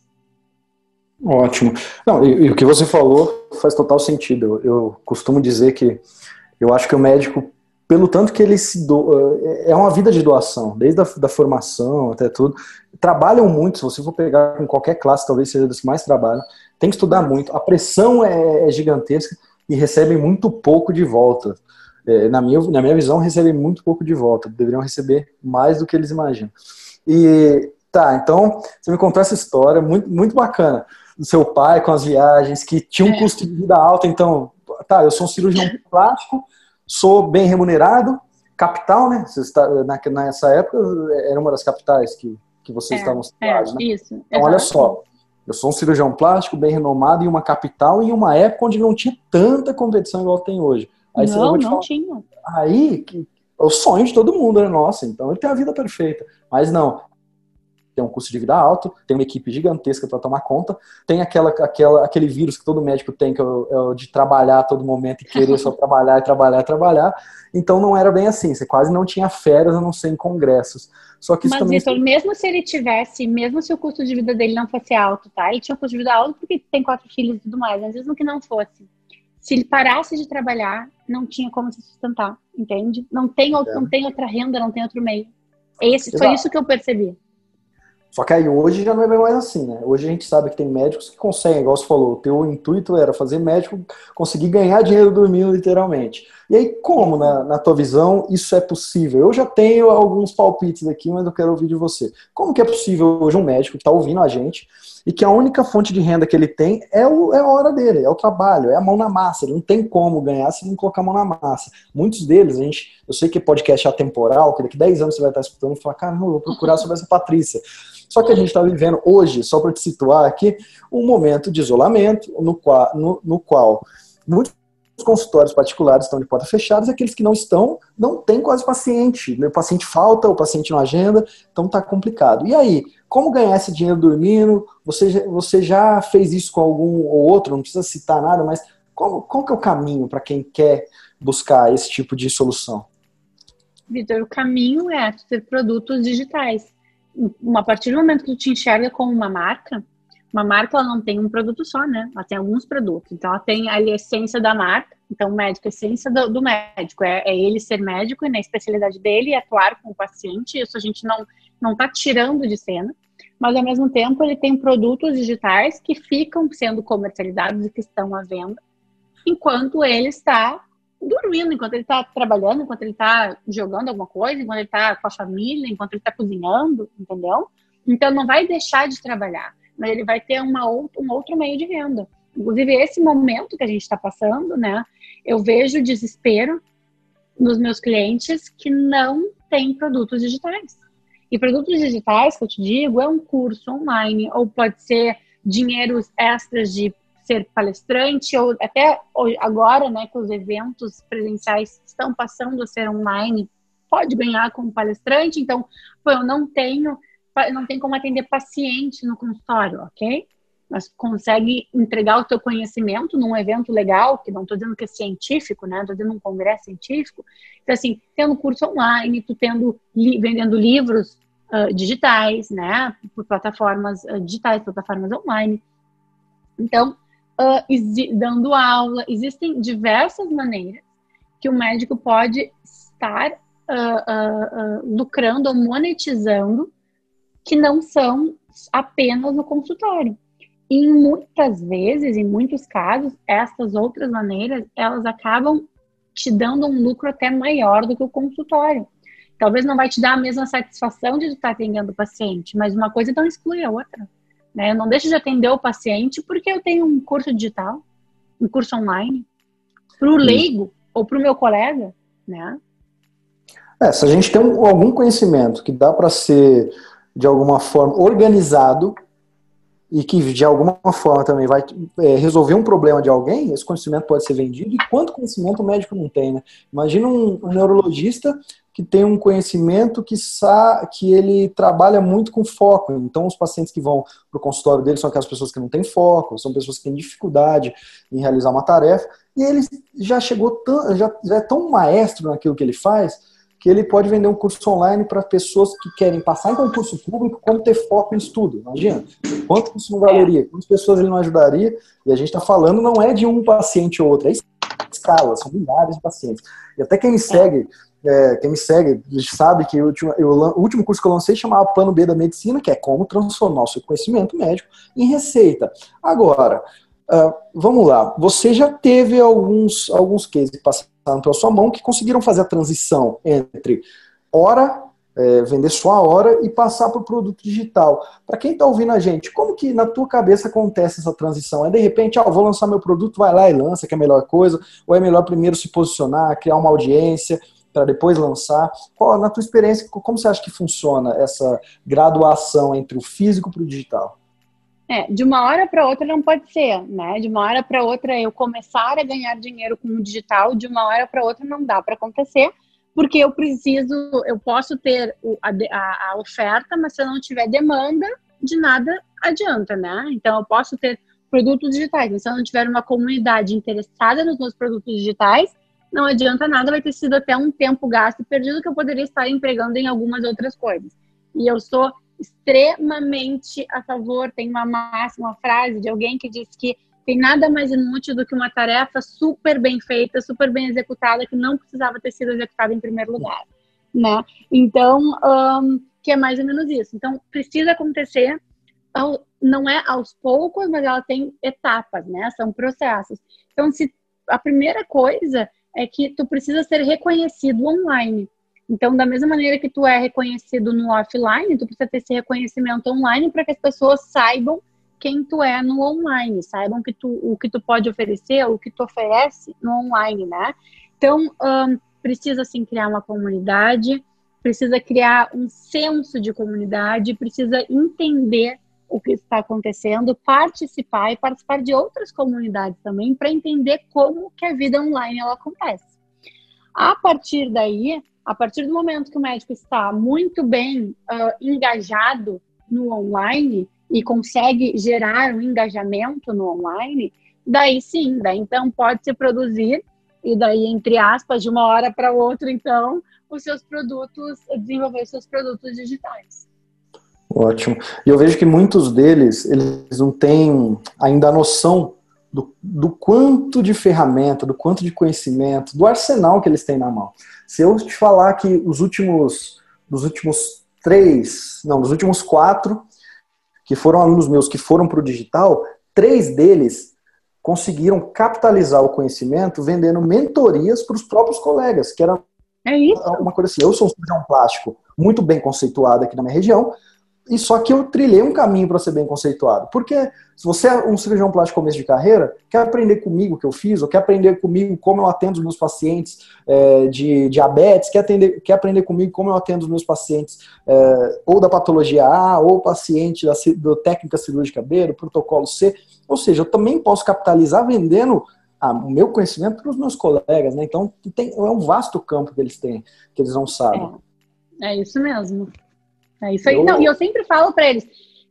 Ótimo. Não, e, e o que você falou faz total sentido. Eu, eu, costumo dizer que eu acho que o médico, pelo tanto que ele se doa, é, é uma vida de doação, desde a da formação até tudo. Trabalham muito, se você for pegar com qualquer classe, talvez seja dos que mais trabalham, tem que estudar muito. A pressão é, é gigantesca e recebem muito pouco de volta é, na, minha, na minha visão, recebem muito pouco de volta. Deveriam receber mais do que eles imaginam. E tá, então você me contou essa história muito, muito bacana do seu pai com as viagens, que tinha um é. custo de vida alto. Então, tá, eu sou um cirurgião plástico, sou bem remunerado, capital, né? Você está, na, nessa época era uma das capitais que, que vocês é, estavam situados, é, né? Isso. Então, olha só. Eu sou um cirurgião plástico bem renomado em uma capital em uma época onde não tinha tanta competição igual tem hoje. Aí não, não falar, tinha. Aí, que, é o sonho de todo mundo, né? Nossa, então ele tem a vida perfeita. Mas não, tem um custo de vida alto, tem uma equipe gigantesca para tomar conta, tem aquela, aquela, aquele vírus que todo médico tem, que é o, é o de trabalhar a todo momento e querer só trabalhar e trabalhar e trabalhar. Então não era bem assim, você quase não tinha férias a não ser em congressos. Só que Mas, também... Vitor, mesmo se ele tivesse, mesmo se o custo de vida dele não fosse alto, tá? Ele tinha um custo de vida alto porque tem quatro filhos e tudo mais, mas mesmo que não fosse se ele parasse de trabalhar, não tinha como se sustentar, entende? Não tem, outro, é. não tem outra renda, não tem outro meio. Esse, foi isso que eu percebi. Só que aí hoje já não é mais assim, né? Hoje a gente sabe que tem médicos que conseguem, igual você falou, o teu intuito era fazer médico conseguir ganhar dinheiro dormindo, literalmente. E aí, como, na, na tua visão, isso é possível? Eu já tenho alguns palpites aqui, mas eu quero ouvir de você. Como que é possível hoje um médico que está ouvindo a gente e que a única fonte de renda que ele tem é, o, é a hora dele, é o trabalho, é a mão na massa. Ele não tem como ganhar se não colocar a mão na massa. Muitos deles, a gente, eu sei que podcast é atemporal, que daqui 10 anos você vai estar escutando e falar, cara, não, vou procurar sobre essa Patrícia. Só que a gente está vivendo hoje, só para te situar aqui, um momento de isolamento no qual, no, no qual muitos consultórios particulares estão de porta fechadas, aqueles que não estão, não tem quase paciente. O paciente falta, o paciente não agenda, então está complicado. E aí, como ganhar esse dinheiro dormindo? Você, você já fez isso com algum ou outro, não precisa citar nada, mas qual, qual que é o caminho para quem quer buscar esse tipo de solução? Vitor, o caminho é ter produtos digitais. a partir do momento que tu te enxerga como uma marca, uma marca ela não tem um produto só, né? Ela tem alguns produtos. Então ela tem ali a essência da marca. Então o médico, a essência do, do médico é, é, ele ser médico e na especialidade dele atuar com o paciente. Isso a gente não não está tirando de cena, mas ao mesmo tempo ele tem produtos digitais que ficam sendo comercializados e que estão à venda, enquanto ele está dormindo, enquanto ele está trabalhando, enquanto ele está jogando alguma coisa, enquanto ele está com a família, enquanto ele está cozinhando, entendeu? Então não vai deixar de trabalhar mas ele vai ter uma um outro meio de renda. Inclusive, esse momento que a gente está passando, né? Eu vejo desespero nos meus clientes que não têm produtos digitais. E produtos digitais, que eu te digo, é um curso online, ou pode ser dinheiros extras de ser palestrante, ou até agora, né, que os eventos presenciais estão passando a ser online, pode ganhar como palestrante. Então, pô, eu não tenho não tem como atender paciente no consultório, ok? Mas consegue entregar o teu conhecimento num evento legal, que não estou dizendo que é científico, né? Estou dizendo um congresso científico. Então, assim, tendo curso online, tu tendo, li, vendendo livros uh, digitais, né? Por plataformas uh, digitais, plataformas online. Então, uh, dando aula, existem diversas maneiras que o médico pode estar lucrando ou monetizando que não são apenas no consultório. E muitas vezes, em muitos casos, essas outras maneiras, elas acabam te dando um lucro até maior do que o consultório. Talvez não vai te dar a mesma satisfação de estar atendendo o paciente, mas uma coisa não exclui a outra. Né? Eu não deixo de atender o paciente porque eu tenho um curso digital, um curso online, para o leigo ou para o meu colega, né? É, se a gente tem um, algum conhecimento que dá para ser de alguma forma organizado e que de alguma forma também vai é, resolver um problema de alguém, esse conhecimento pode ser vendido. E quanto conhecimento o médico não tem, né? Imagina um, um neurologista que tem um conhecimento que, sa que ele trabalha muito com foco. Então, os pacientes que vão para o consultório dele são aquelas pessoas que não têm foco, são pessoas que têm dificuldade em realizar uma tarefa. E ele já chegou, tão, já, já é tão maestro naquilo que ele faz que ele pode vender um curso online para pessoas que querem passar em concurso público, como ter foco em estudo. Imagina, quanto isso não valeria, quantas pessoas ele não ajudaria, e a gente está falando não é de um paciente ou outro, é escala, são milhares de pacientes. E até quem me segue, é, quem me segue sabe que eu, eu, o último curso que eu lancei chamava Plano B da Medicina, que é como transformar o seu conhecimento médico em receita. Agora, uh, vamos lá, você já teve alguns, alguns cases passados pela sua mão que conseguiram fazer a transição entre hora, é, vender só a hora e passar para o produto digital. Para quem está ouvindo a gente, como que na tua cabeça acontece essa transição? É de repente, ah, vou lançar meu produto, vai lá e lança, que é a melhor coisa, ou é melhor primeiro se posicionar, criar uma audiência para depois lançar? Qual, na tua experiência, como você acha que funciona essa graduação entre o físico para o digital? É, de uma hora para outra não pode ser, né? De uma hora para outra eu começar a ganhar dinheiro com o digital, de uma hora para outra não dá para acontecer, porque eu preciso, eu posso ter a, a, a, oferta, mas se eu não tiver demanda, de nada adianta, né? Então eu posso ter produtos digitais, mas se eu não tiver uma comunidade interessada nos meus produtos digitais, não adianta nada, vai ter sido até um tempo gasto e perdido que eu poderia estar empregando em algumas outras coisas. E eu sou extremamente a favor. Tem uma máxima, uma frase de alguém que diz que tem nada mais inútil do que uma tarefa super bem feita, super bem executada, que não precisava ter sido executada em primeiro lugar, né? Então, um, que é mais ou menos isso. Então, precisa acontecer, não é aos poucos, mas ela tem etapas, né? São processos. Então, se a primeira coisa é que tu precisa ser reconhecido online. Então, da mesma maneira que tu é reconhecido no offline, tu precisa ter esse reconhecimento online para que as pessoas saibam quem tu é no online, saibam que tu, o que tu pode oferecer, o que tu oferece no online, né? Então, um, precisa sim criar uma comunidade, precisa criar um senso de comunidade, precisa entender o que está acontecendo, participar e participar de outras comunidades também para entender como que a vida online ela acontece. A partir daí, a partir do momento que o médico está muito bem uh, engajado no online e consegue gerar um engajamento no online, daí sim, daí então pode se produzir e daí entre aspas de uma hora para outra então os seus produtos desenvolver seus produtos digitais. Ótimo. E eu vejo que muitos deles, eles não têm ainda a noção do, do quanto de ferramenta, do quanto de conhecimento, do arsenal que eles têm na mão. Se eu te falar que os últimos, dos últimos três, não, dos últimos quatro, que foram alunos meus que foram para o digital, três deles conseguiram capitalizar o conhecimento vendendo mentorias para os próprios colegas, que era é uma coisa assim. Eu sou um cirurgião plástico muito bem conceituado aqui na minha região, e só que eu trilhei um caminho para ser bem conceituado. Porque se você é um cirurgião plástico começo de carreira, quer aprender comigo o que eu fiz, ou quer aprender comigo como eu atendo os meus pacientes é, de diabetes, quer, atender, quer aprender comigo como eu atendo os meus pacientes é, ou da patologia A, ou paciente da, técnica cirúrgica B, do protocolo C. Ou seja, eu também posso capitalizar vendendo ah, o meu conhecimento para os meus colegas, né? Então tem, é um vasto campo que eles têm, que eles não sabem. É, é isso mesmo. É isso aí. Eu... Não, e eu sempre falo para eles: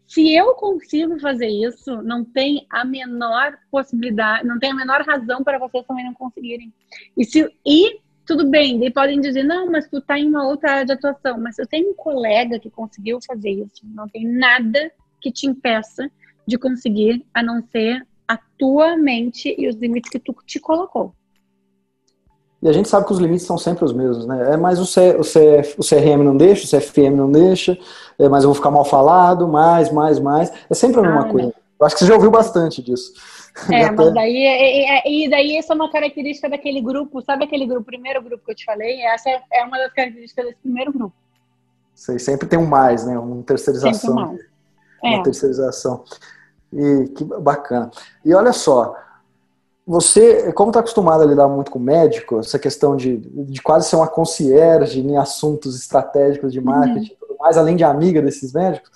se eu consigo fazer isso, não tem a menor possibilidade, não tem a menor razão para vocês também não conseguirem. E, se, e tudo bem, daí podem dizer, não, mas tu tá em uma outra área de atuação. Mas eu tenho um colega que conseguiu fazer isso, não tem nada que te impeça de conseguir, a não ser a tua mente e os limites que tu te colocou. E a gente sabe que os limites são sempre os mesmos, né? É, mas o, C, o, C, o CRM não deixa, o CFM não deixa, é, mas eu vou ficar mal falado, mais, mais, mais. É sempre a mesma ah, coisa. Eu acho que você já ouviu bastante disso. É, mas daí, e, e, daí essa é uma característica daquele grupo, sabe aquele grupo, primeiro grupo que eu te falei? Essa é, é uma das características desse primeiro grupo. Sei, sempre tem um mais, né? Uma terceirização. Sempre um mais. Uma é. terceirização. E que bacana. E olha só, você, como está acostumado a lidar muito com médico, essa questão de, de quase ser uma concierge em assuntos estratégicos de marketing, uhum. mais além de amiga desses médicos,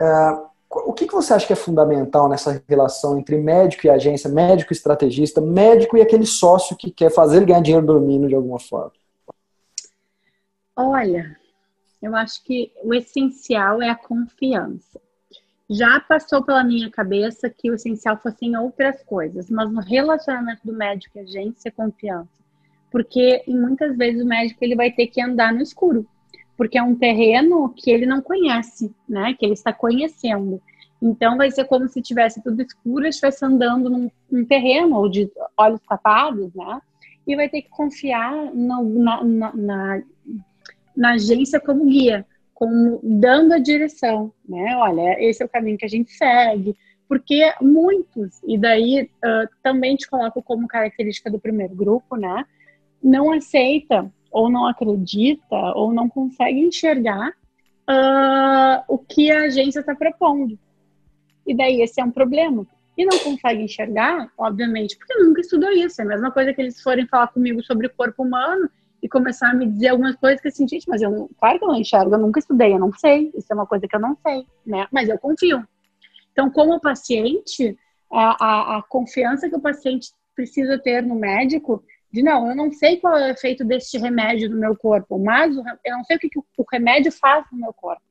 é, o que, que você acha que é fundamental nessa relação entre médico e agência, médico e estrategista, médico e aquele sócio que quer fazer ele ganhar dinheiro dormindo de alguma forma? Olha, eu acho que o essencial é a confiança já passou pela minha cabeça que o essencial fossem outras coisas, mas no relacionamento do médico e agência, confiança. Porque muitas vezes o médico ele vai ter que andar no escuro, porque é um terreno que ele não conhece, né? Que ele está conhecendo. Então vai ser como se tivesse tudo escuro, estivesse andando num, num terreno ou de olhos tapados, né? E vai ter que confiar no, na, na, na, na agência como guia como dando a direção, né? Olha, esse é o caminho que a gente segue, porque muitos, e daí uh, também te coloco como característica do primeiro grupo, né? Não aceita, ou não acredita, ou não consegue enxergar uh, o que a agência está propondo. E daí esse é um problema. E não consegue enxergar, obviamente, porque nunca estudou isso. É a mesma coisa que eles forem falar comigo sobre o corpo humano e começar a me dizer algumas coisas que assim, gente, mas eu claro que eu não enxergo, eu nunca estudei, eu não sei, isso é uma coisa que eu não sei, né? Mas eu confio. Então, como paciente, a, a, a confiança que o paciente precisa ter no médico de não, eu não sei qual é o efeito deste remédio no meu corpo, mas eu não sei o que, que o remédio faz no meu corpo,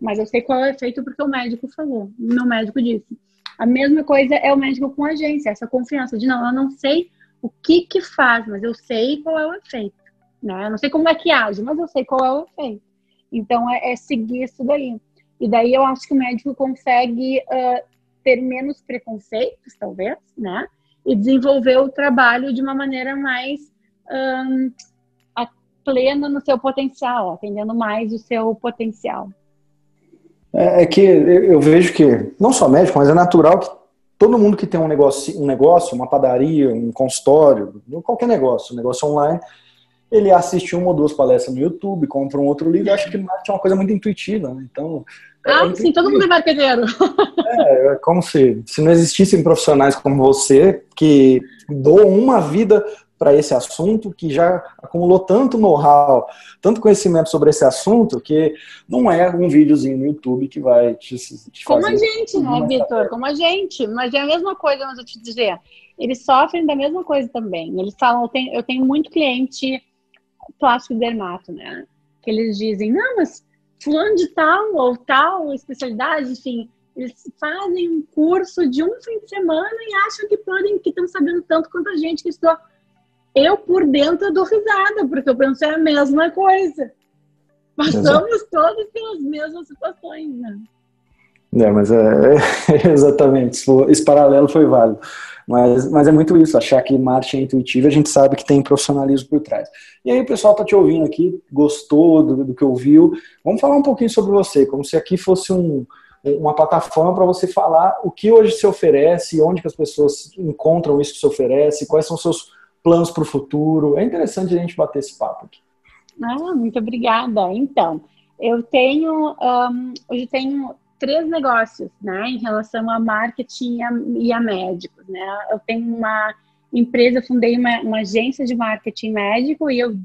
mas eu sei qual é o efeito porque o médico falou, o meu médico disse. A mesma coisa é o médico com agência, essa confiança de não, eu não sei o que que faz, mas eu sei qual é o efeito. Né? Eu não sei como é que age, mas eu sei qual é o efeito. Então, é, é seguir isso daí. E daí eu acho que o médico consegue uh, ter menos preconceitos, talvez, né? E desenvolver o trabalho de uma maneira mais um, plena no seu potencial, atendendo mais o seu potencial. É, é que eu vejo que, não só médico, mas é natural que todo mundo que tem um negócio, um negócio, uma padaria, um consultório, qualquer negócio, um negócio online, ele assiste uma ou duas palestras no YouTube, compra um outro livro, acho que marketing é uma coisa muito intuitiva, né? Então. É ah, é sim, todo mundo é marqueteiro. É, é como se, se não existissem profissionais como você que doam uma vida para esse assunto, que já acumulou tanto know-how, tanto conhecimento sobre esse assunto, que não é um videozinho no YouTube que vai te, te Como a gente, né, Vitor? Como a gente. Mas é a mesma coisa, mas eu te dizer. Eles sofrem da mesma coisa também. Eles falam, eu tenho, eu tenho muito cliente plástico dermato, né? Que eles dizem, não, mas fulano de tal ou tal especialidade, enfim, eles fazem um curso de um fim de semana e acham que podem, que estão sabendo tanto quanto a gente que estudou. Eu, por dentro, dou risada, porque eu penso é a mesma coisa. Passamos todos pelas mesmas situações, né? É, mas é, é exatamente, esse paralelo foi válido. Mas, mas é muito isso, achar que marketing é intuitivo, a gente sabe que tem profissionalismo por trás. E aí o pessoal está te ouvindo aqui, gostou do, do que ouviu. Vamos falar um pouquinho sobre você, como se aqui fosse um, uma plataforma para você falar o que hoje se oferece, onde que as pessoas encontram isso que se oferece, quais são os seus planos para o futuro. É interessante a gente bater esse papo aqui. Ah, muito obrigada. Então, eu tenho, um, hoje tenho três negócios, né, em relação a marketing e a, e a médicos, né. Eu tenho uma empresa, fundei uma, uma agência de marketing médico e eu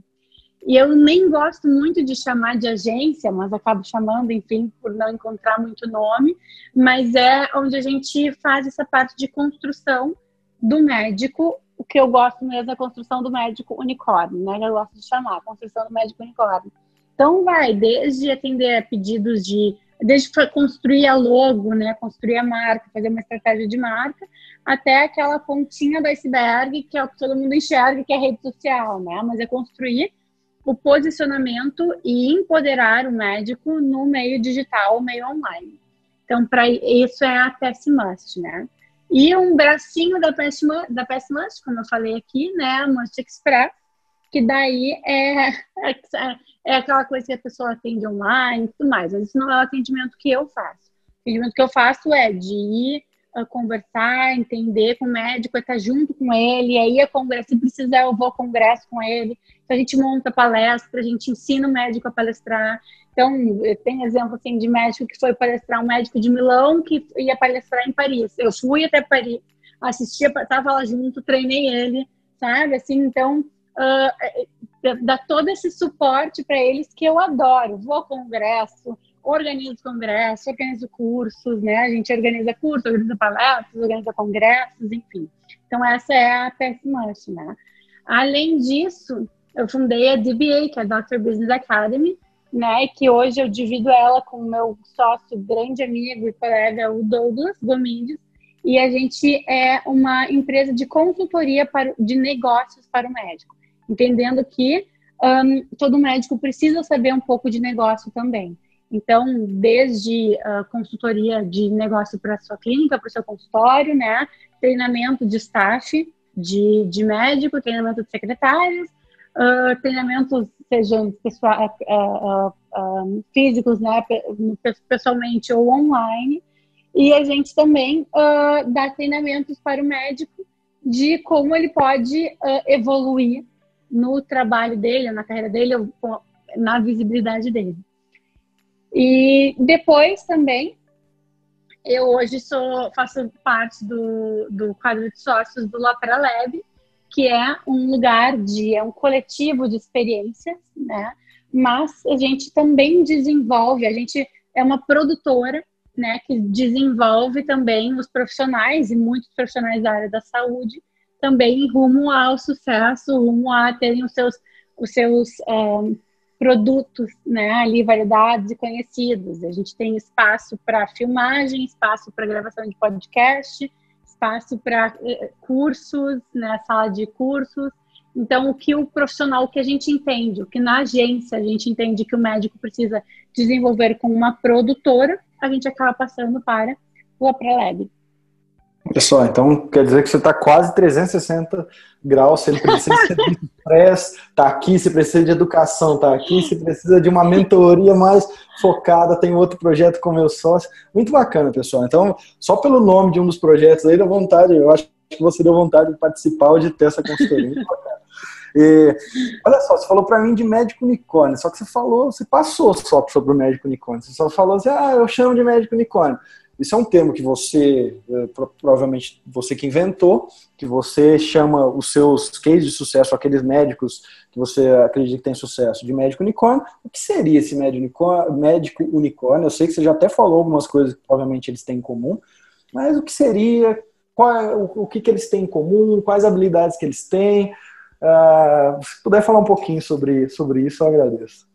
e eu nem gosto muito de chamar de agência, mas acabo chamando, enfim, por não encontrar muito nome, mas é onde a gente faz essa parte de construção do médico, o que eu gosto mesmo é a construção do médico unicórnio, né? Eu gosto de chamar, construção do médico unicórnio. Então vai desde atender pedidos de desde construir a logo, né, construir a marca, fazer uma estratégia de marca, até aquela pontinha do iceberg que é o que todo mundo enxerga, que é a rede social, né? Mas é construir o posicionamento e empoderar o médico no meio digital, meio online. Então, para isso é a PS Must, né? E um bracinho da PS, da Must, como eu falei aqui, né? A Must Express, que daí é, é, é aquela coisa que a pessoa atende online e tudo mais. Mas isso não é o atendimento que eu faço. O atendimento que eu faço é de ir uh, conversar, entender com o médico, estar junto com ele, aí a congresso, se precisar eu vou ao congresso com ele, então, a gente monta palestra, a gente ensina o médico a palestrar. Então, tem exemplo assim de médico que foi palestrar, um médico de Milão que ia palestrar em Paris. Eu fui até Paris, assistia, estava lá junto, treinei ele, sabe? Assim, então, uh, dá todo esse suporte para eles que eu adoro. Vou ao congresso, organizo congresso, organizo cursos, né? A gente organiza cursos, organiza palestras, organiza congressos, enfim. Então, essa é a PS né? Além disso, eu fundei a DBA, que é a Doctor Business Academy, né, que hoje eu divido ela com o meu sócio, grande amigo e colega, o Douglas Gomindes, e a gente é uma empresa de consultoria para, de negócios para o médico, entendendo que um, todo médico precisa saber um pouco de negócio também. Então, desde uh, consultoria de negócio para sua clínica, para o seu consultório, né, treinamento de staff, de, de médico, treinamento de secretários, uh, treinamentos, sejam uh, uh, físicos, né, pessoalmente ou online, e a gente também dá treinamentos para o médico de como ele pode evoluir no trabalho dele, na carreira dele, na visibilidade dele. E depois também, eu hoje sou, faço parte do, do quadro de sócios do Lapra Lab, que é um lugar de é um coletivo de experiências, né? Mas a gente também desenvolve, a gente é uma produtora, né, que desenvolve também os profissionais e muitos profissionais da área da saúde também rumo ao sucesso, rumo a terem os seus os seus um, é, produtos, né, ali validados e conhecidos. A gente tem espaço para filmagem, espaço para gravação de podcast, espaço para eh, cursos, né, sala de cursos. Então, o que o profissional, o que a gente entende, o que na agência a gente entende que o médico precisa desenvolver com uma produtora, a gente acaba passando para o Aprelab. Pessoal, então quer dizer que você está quase 360 graus, você precisa de estresse, está aqui, se precisa de educação, está aqui, se precisa de uma mentoria mais focada, tem outro projeto com meu sócio. Muito bacana, pessoal. Então, só pelo nome de um dos projetos aí, dá vontade, eu acho que você deu vontade de participar ou de ter essa consultoria. E, olha só, você falou para mim de médico unicórnio, só que você falou, você passou só sobre o médico unicórnio, você só falou assim, ah, eu chamo de médico unicórnio. Isso é um termo que você, eh, provavelmente você que inventou, que você chama os seus cases de sucesso, aqueles médicos que você acredita que tem sucesso, de médico unicórnio. O que seria esse médico unicórnio? Eu sei que você já até falou algumas coisas que provavelmente eles têm em comum, mas o que seria? Qual, é o, que, que eles têm em comum? Quais habilidades que eles têm? Uh, se puder falar um pouquinho sobre, sobre isso, eu agradeço.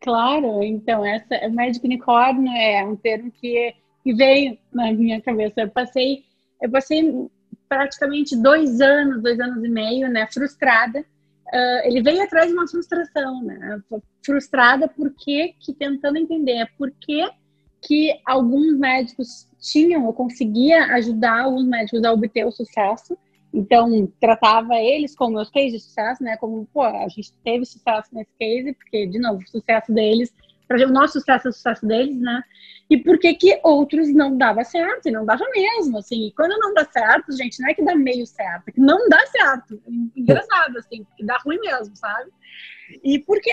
Claro, então, essa médico unicórnio é um termo que que veio na minha cabeça. Eu passei, eu passei praticamente dois anos, dois anos e meio, né, frustrada, uh, ele veio atrás de uma frustração, né? Frustrada porque que tentando entender por que que alguns médicos tinham ou conseguia ajudar alguns médicos a obter o sucesso. Então, tratava eles como meus cases de sucesso, né? Como, pô, a gente teve sucesso nesse case, porque, de novo, o sucesso deles, para o nosso sucesso é o sucesso deles, né? E por que que outros não dava certo, e não dava mesmo, assim. E quando não dá certo, gente, não é que dá meio certo, é que não dá certo. Engraçado, assim, que dá ruim mesmo, sabe? E por quê?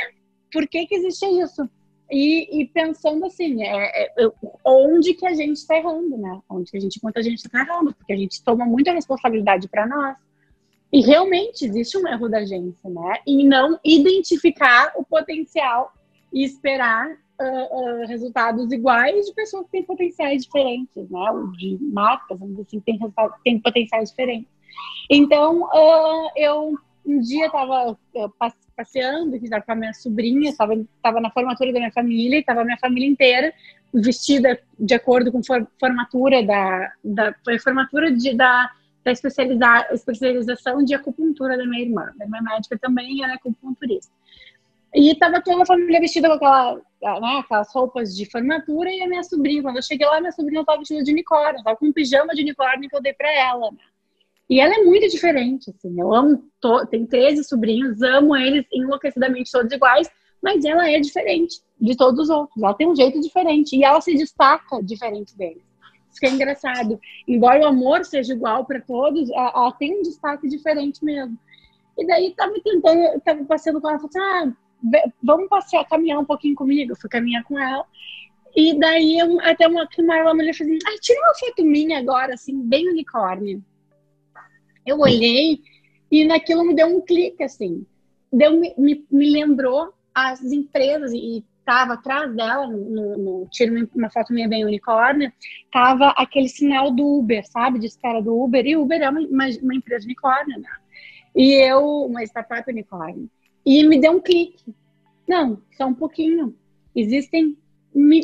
Por que que existe isso? E, e, pensando assim, é, é, onde que a gente está errando, né? Onde que a gente, quanto a gente está errando, porque a gente toma muita responsabilidade para nós. E realmente existe um erro da agência, né? E não identificar o potencial e esperar uh, uh, resultados iguais de pessoas que têm potenciais diferentes, né? De marcas, vamos dizer assim, tem, tem potenciais diferentes. Então, uh, eu um dia estava passeando, estava com a minha sobrinha, estava na formatura da minha família, estava a minha família inteira vestida de acordo com a formatura da, da formatura de, da, da especialização de acupuntura da minha irmã. A minha médica também era acupunturista. E estava toda a família vestida com aquela, né, aquelas roupas de formatura e a minha sobrinha, quando eu cheguei lá, minha sobrinha estava vestida de unicórnio, estava com um pijama de unicórnio que eu dei para ela. Né? E ela é muito diferente, assim. Eu amo, to... tem 13 sobrinhos, amo eles enlouquecidamente todos iguais, mas ela é diferente de todos os outros. Ela tem um jeito diferente e ela se destaca diferente deles. Isso que é engraçado. Embora o amor seja igual para todos, ela, tem um destaque diferente mesmo. E daí tava tentando, tava passeando com ela, falou assim, ah, vamos passear, caminhar um pouquinho comigo. Eu fui caminhar com ela. E daí até uma uma mulher falou assim, ah, tira uma foto minha agora, assim, bem unicórnio. Eu olhei e naquilo me deu um clique, assim. Deu, me, me lembrou as empresas, e estava atrás dela, no, no, uma foto minha bem unicórnio, tava aquele sinal do Uber, sabe? De espera do Uber. E Uber é uma, uma, uma empresa unicórnio, né? E eu, uma startup unicórnio. E me deu um clique. Não, só um pouquinho. Existem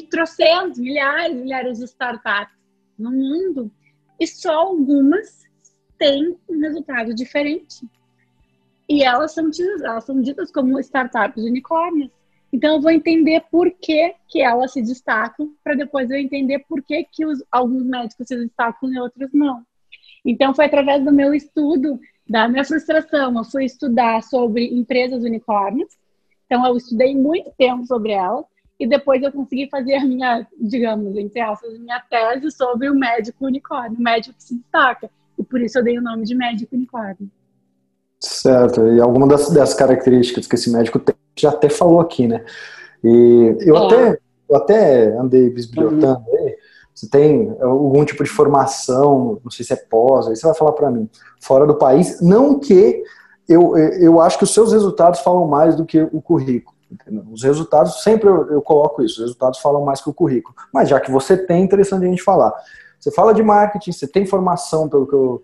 trocentos, milhares, milhares de startups no mundo e só algumas têm um resultado diferente. E elas são, elas são ditas como startups unicórnios. Então eu vou entender por que, que elas se destacam, para depois eu entender por que, que os, alguns médicos se destacam e outros não. Então foi através do meu estudo, da minha frustração, eu fui estudar sobre empresas unicórnios. Então eu estudei muito tempo sobre elas e depois eu consegui fazer a minha, digamos, entre aspas, minha tese sobre o médico unicórnio, o médico que se destaca. E por isso eu dei o nome de médico unicórnio. Certo, e alguma das, das características que esse médico tem, já até falou aqui, né? E eu, é. até, eu até andei bisbilhotando uhum. aí, você tem algum tipo de formação, não sei se é pós, aí você vai falar para mim, fora do país, não que eu, eu acho que os seus resultados falam mais do que o currículo. Entendeu? Os resultados, sempre eu, eu, coloco isso, os resultados falam mais que o currículo. Mas já que você tem, é interessante a gente falar. Você fala de marketing, você tem formação, pelo que eu,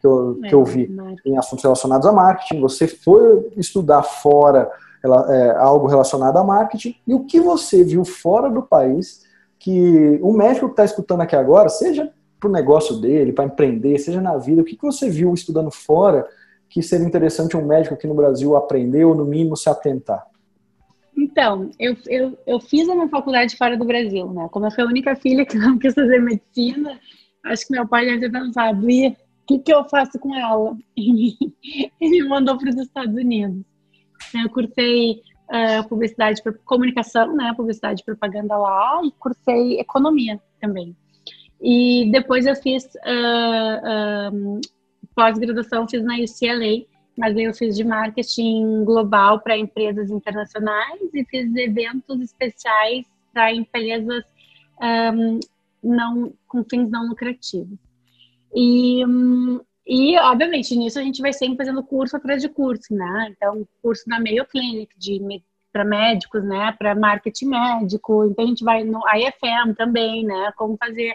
que eu, é, que eu vi, em assuntos relacionados a marketing, você foi estudar fora é, algo relacionado a marketing, e o que você viu fora do país, que o médico que está escutando aqui agora, seja para o negócio dele, para empreender, seja na vida, o que, que você viu estudando fora que seria interessante um médico aqui no Brasil aprender ou, no mínimo, se atentar? Então, eu, eu, eu fiz a minha faculdade fora do Brasil, né? Como eu fui a única filha que não quis fazer medicina, acho que meu pai deve ter pensado, o que, que eu faço com ela? Ele me mandou para os Estados Unidos. Eu cursei uh, publicidade, comunicação, né? Publicidade e propaganda lá, e cursei economia também. E depois eu fiz uh, uh, pós-graduação, fiz na UCLA, mas eu fiz de marketing global para empresas internacionais e fiz eventos especiais para empresas um, não com fins não lucrativos. E, um, e, obviamente, nisso a gente vai sempre fazendo curso atrás de curso, né? Então, curso na Mayo Clinic de para médicos, né? Para marketing médico. Então, a gente vai no IFM também, né? Como fazer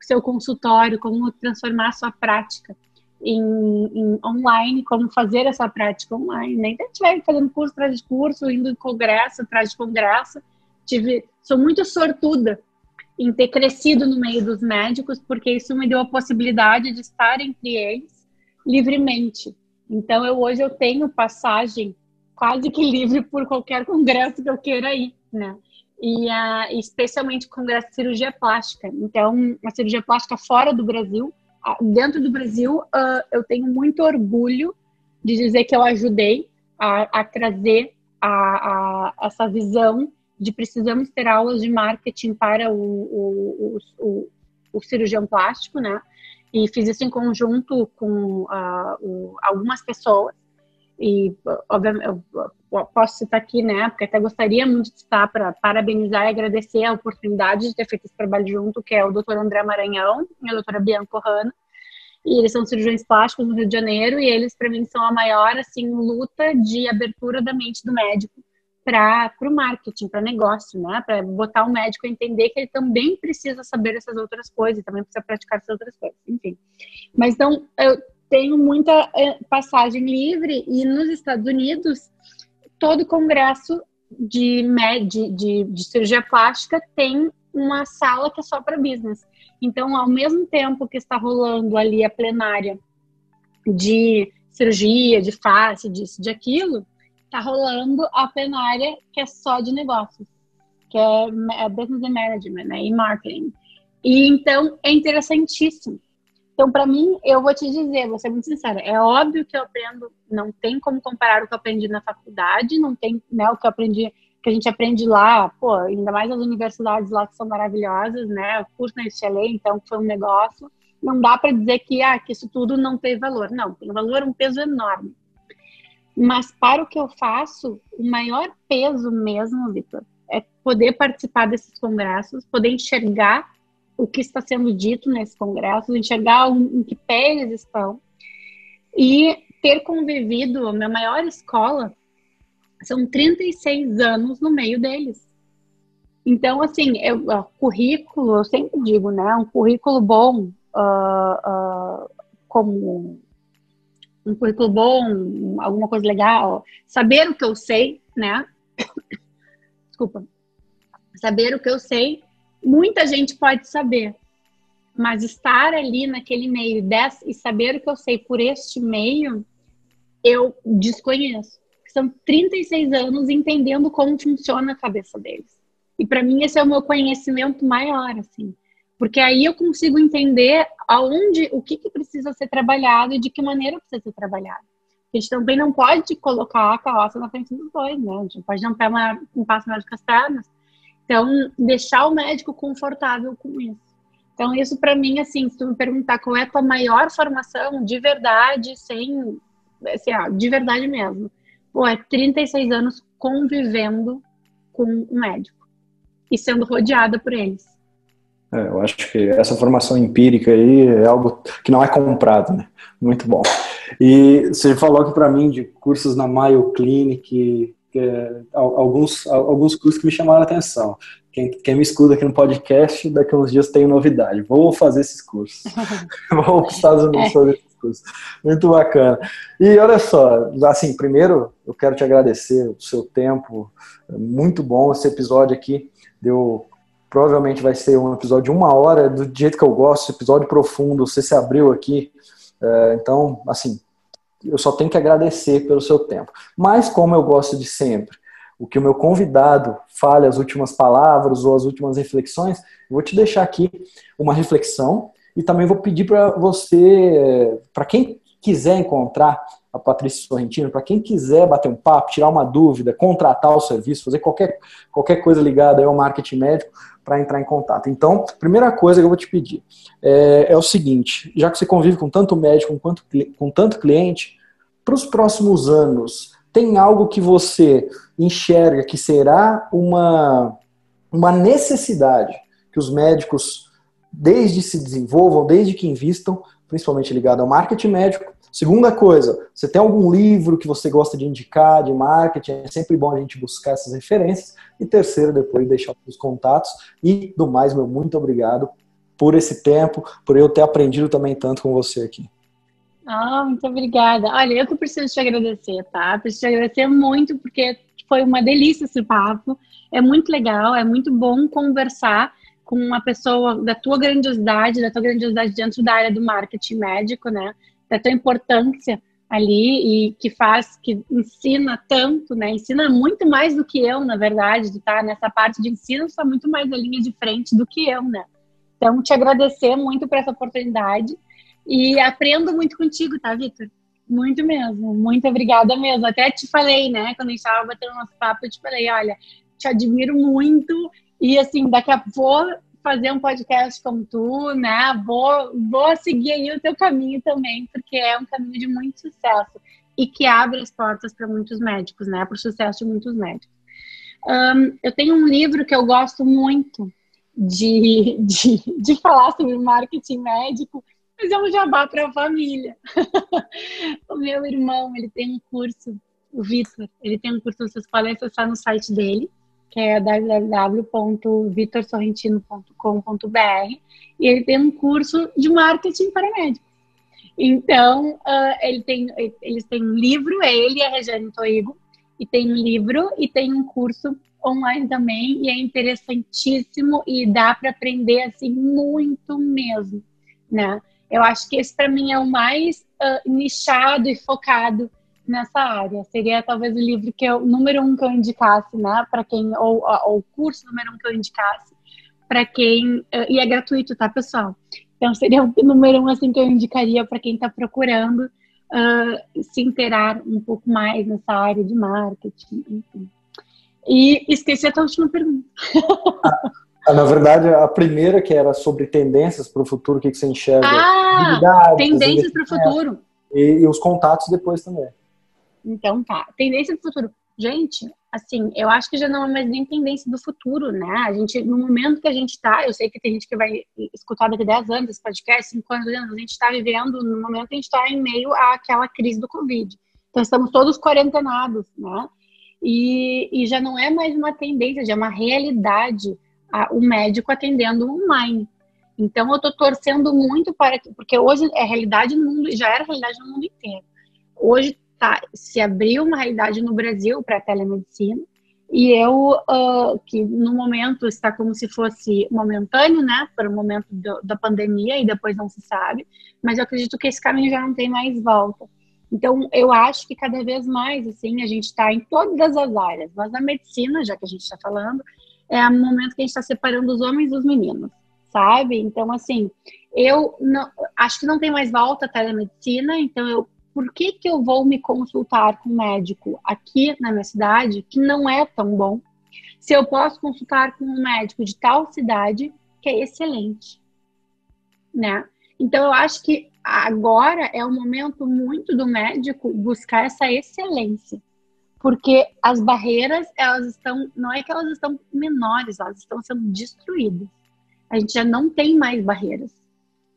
o seu consultório, como transformar a sua prática em, em, online, como fazer essa prática online. Né? Então, a gente vai fazendo curso atrás de curso, indo em congresso atrás de congresso. Tive, sou muito sortuda em ter crescido no meio dos médicos, porque isso me deu a possibilidade de estar entre eles livremente. Então, eu hoje eu tenho passagem quase que livre por qualquer congresso que eu queira ir, né? E uh, especialmente o congresso de cirurgia plástica. Então, a cirurgia plástica fora do Brasil, dentro do Brasil, uh, eu tenho muito orgulho de dizer que eu ajudei a, a trazer a, a, essa visão de precisamos ter aulas de marketing para o, o, o, o cirurgião plástico, né? E fiz isso em conjunto com uh, algumas pessoas. E, obviamente, eu posso citar aqui, né? Porque até gostaria muito de estar para parabenizar e agradecer a oportunidade de ter feito esse trabalho junto, que é o Dr. André Maranhão e a doutora Bianca Rana e eles são cirurgiões plásticos no Rio de Janeiro e eles para mim são a maior assim luta de abertura da mente do médico para o marketing, para negócio, né? Para botar o médico a entender que ele também precisa saber essas outras coisas, também precisa praticar essas outras coisas, enfim. Mas então eu tenho muita eh, passagem livre e nos Estados Unidos todo congresso de, de, de, de cirurgia plástica tem uma sala que é só para business. Então, ao mesmo tempo que está rolando ali a plenária de cirurgia, de face, disso, de aquilo, está rolando a plenária que é só de negócios, que é, é business management né, e marketing. E então é interessantíssimo. Então, para mim, eu vou te dizer, vou ser muito sincera, é óbvio que eu aprendo, não tem como comparar o que eu aprendi na faculdade, não tem né, o que eu aprendi que a gente aprende lá, pô, ainda mais as universidades lá que são maravilhosas, né? O curso na UCLA, então, foi um negócio. Não dá para dizer que, ah, que isso tudo não tem valor. Não, tem valor, um peso enorme. Mas para o que eu faço, o maior peso mesmo, Vitor, é poder participar desses congressos, poder enxergar o que está sendo dito nesses congressos, enxergar em que pé eles estão e ter convivido, a minha maior escola são 36 anos no meio deles. Então, assim, eu, currículo, eu sempre digo, né? Um currículo bom, uh, uh, como um currículo bom, alguma coisa legal, saber o que eu sei, né? Desculpa. Saber o que eu sei, muita gente pode saber, mas estar ali naquele meio e saber o que eu sei por este meio, eu desconheço são 36 anos entendendo como funciona a cabeça deles. E para mim esse é o meu conhecimento maior, assim. Porque aí eu consigo entender aonde, o que, que precisa ser trabalhado e de que maneira precisa ser trabalhado. A gente também não pode colocar a carroça na frente dos dois, né? A gente pode ter uma, um passo nas pernas. Então, deixar o médico confortável com isso. Então, isso para mim, assim, se tu me perguntar qual é a tua maior formação, de verdade, sem, assim, ó, de verdade mesmo, pô, é 36 anos convivendo com um médico e sendo rodeada por eles. É, eu acho que essa formação empírica aí é algo que não é comprado, né? Muito bom. E você falou aqui para mim de cursos na Mayo Clinic, é, alguns, alguns cursos que me chamaram a atenção. Quem, quem, me escuta aqui no podcast, daqui a uns dias tem novidade. Vou fazer esses cursos. Vou para os Estados Unidos é. fazer muito bacana. E olha só, assim, primeiro eu quero te agradecer o seu tempo, muito bom esse episódio aqui. Deu, provavelmente vai ser um episódio de uma hora, do jeito que eu gosto, episódio profundo, você se abriu aqui. É, então, assim, eu só tenho que agradecer pelo seu tempo. Mas, como eu gosto de sempre, o que o meu convidado fale as últimas palavras ou as últimas reflexões, vou te deixar aqui uma reflexão e também vou pedir para você, para quem quiser encontrar a Patrícia Sorrentino, para quem quiser bater um papo, tirar uma dúvida, contratar o serviço, fazer qualquer, qualquer coisa ligada ao marketing médico, para entrar em contato. Então, primeira coisa que eu vou te pedir é, é o seguinte: já que você convive com tanto médico, quanto, com tanto cliente, para os próximos anos, tem algo que você enxerga que será uma, uma necessidade que os médicos desde se desenvolvam, desde que invistam, principalmente ligado ao marketing médico. Segunda coisa, você tem algum livro que você gosta de indicar de marketing? É sempre bom a gente buscar essas referências. E terceiro, depois deixar os contatos. E do mais, meu muito obrigado por esse tempo, por eu ter aprendido também tanto com você aqui. Ah, muito obrigada. Olha, eu que preciso te agradecer, tá? Preciso te agradecer muito porque foi uma delícia esse papo. É muito legal, é muito bom conversar com uma pessoa da tua grandiosidade, da tua grandiosidade dentro da área do marketing médico, né? Da tua importância ali e que faz, que ensina tanto, né? Ensina muito mais do que eu, na verdade, de estar nessa parte de ensino, está muito mais na linha de frente do que eu, né? Então, te agradecer muito por essa oportunidade e aprendo muito contigo, tá, Vitor? Muito mesmo, muito obrigada mesmo. Até te falei, né, quando a gente estava batendo nosso papo, eu te falei, olha, te admiro muito e assim, daqui a pouco fazer um podcast como tu, né? Vou, vou seguir aí o teu caminho também, porque é um caminho de muito sucesso e que abre as portas para muitos médicos, né? Para o sucesso de muitos médicos. Um, eu tenho um livro que eu gosto muito de, de, de falar sobre marketing médico, mas é um jabá para a família. o meu irmão, ele tem um curso, o Vitor, ele tem um curso, vocês podem acessar no site dele, que é www.vitorsorrentino.com.br, e ele tem um curso de marketing para médicos. Então, uh, ele tem, eles têm um livro, ele e a Regiane Toigo, e tem um livro e tem um curso online também, e é interessantíssimo e dá para aprender assim muito mesmo, né? Eu acho que esse para mim é o mais uh, nichado e focado nessa área. Seria talvez o livro que eu, número um que eu indicasse, né, para quem, ou, ou o curso número um que eu indicasse, para quem, e é gratuito, tá, pessoal? Então seria o número um, assim, que eu indicaria para quem está procurando uh, se inteirar um pouco mais nessa área de marketing, enfim. E esqueci a tua última pergunta. Ah, na verdade, a primeira que era sobre tendências para o futuro, o que, que você enxerga? Ah, tendências para o futuro. E, e, os contatos depois também. Então tá. Tendência do futuro. Gente, assim, eu acho que já não é mais nem tendência do futuro, né? A gente, no momento que a gente tá, eu sei que tem gente que vai escutar daqui a 10 anos esse podcast, 5 anos, a gente está vivendo, no momento que a gente está em meio àquela crise do Covid. Então, estamos todos quarentenados, né? E, e já não é mais uma tendência, já é uma realidade o médico atendendo online. Então, eu estou torcendo muito para que, porque hoje é realidade no mundo, já era realidade no mundo inteiro. Hoje tá, se abriu uma realidade no Brasil para a telemedicina e eu, uh, que no momento está como se fosse momentâneo, né, para o momento do, da pandemia e depois não se sabe, mas eu acredito que esse caminho já não tem mais volta. Então, eu acho que cada vez mais, assim, a gente está em todas as áreas, mas na medicina, já que a gente está falando, é o momento que a gente está separando os homens dos meninos, sabe? Então, assim, eu não, acho que não tem mais volta a telemedicina, então eu por que, que eu vou me consultar com um médico aqui na minha cidade que não é tão bom, se eu posso consultar com um médico de tal cidade que é excelente, né? Então eu acho que agora é o momento muito do médico buscar essa excelência, porque as barreiras elas estão, não é que elas estão menores, elas estão sendo destruídas. A gente já não tem mais barreiras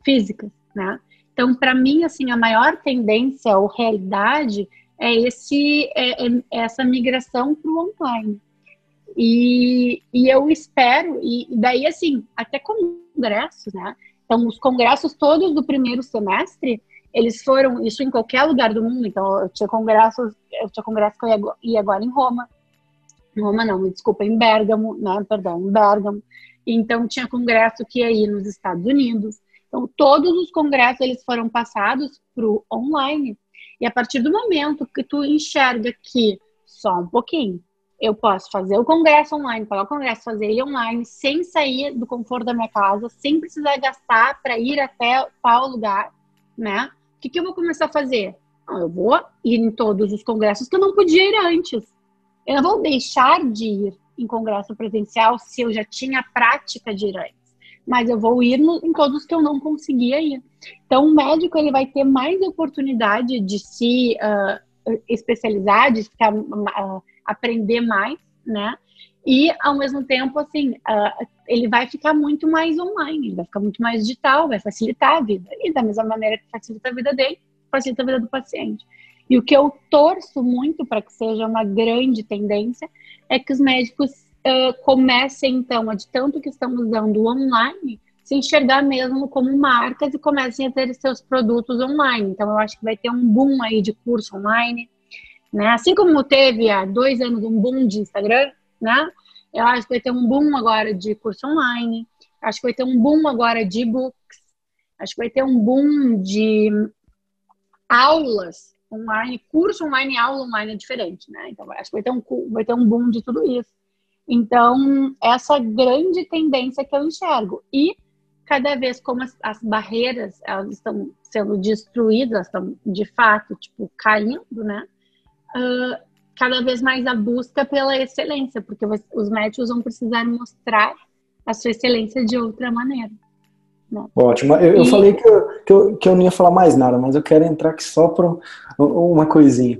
físicas, né? Então, para mim, assim, a maior tendência ou realidade é esse é, é essa migração para o online. E, e eu espero, e daí, assim, até congressos, né? Então, os congressos todos do primeiro semestre, eles foram, isso em qualquer lugar do mundo. Então, eu tinha congressos, eu tinha congresso que eu ia agora em Roma. Roma não, me desculpa, em Bergamo, né? Perdão, em Bergamo. Então, tinha congresso que ia ir nos Estados Unidos. Então, todos os congressos eles foram passados para o online. E a partir do momento que tu enxerga que só um pouquinho, eu posso fazer o congresso online, pagar o congresso, fazer ele online, sem sair do conforto da minha casa, sem precisar gastar para ir até tal lugar, né? O que, que eu vou começar a fazer? Eu vou ir em todos os congressos que eu não podia ir antes. Eu não vou deixar de ir em congresso presencial se eu já tinha a prática de ir antes mas eu vou ir no, em todos que eu não conseguia ir. Então, o médico ele vai ter mais oportunidade de se uh, especializar, de ficar, uh, aprender mais, né? E, ao mesmo tempo, assim, uh, ele vai ficar muito mais online, ele vai ficar muito mais digital, vai facilitar a vida. E, da mesma maneira que facilita a vida dele, facilita a vida do paciente. E o que eu torço muito para que seja uma grande tendência é que os médicos uh, então, a de tanto que estão usando online, se enxergar mesmo como marcas e comecem a ter seus produtos online. Então, eu acho que vai ter um boom aí de curso online, né? Assim como teve há dois anos um boom de Instagram, né? Eu acho que vai ter um boom agora de curso online. Acho que vai ter um boom agora de e-books. Acho que vai ter um boom de aulas online, curso online, aula online é diferente, né? Então, acho que vai ter um, vai ter um boom de tudo isso. Então, essa grande tendência que eu enxergo. E cada vez como as, as barreiras elas estão sendo destruídas, estão de fato, tipo, caindo, né? Uh, cada vez mais a busca pela excelência, porque os médicos vão precisar mostrar a sua excelência de outra maneira. Né? Ótimo. Eu, e... eu falei que eu, que eu, que, eu, não ia falar mais nada, mas eu quero entrar aqui só para uma coisinha.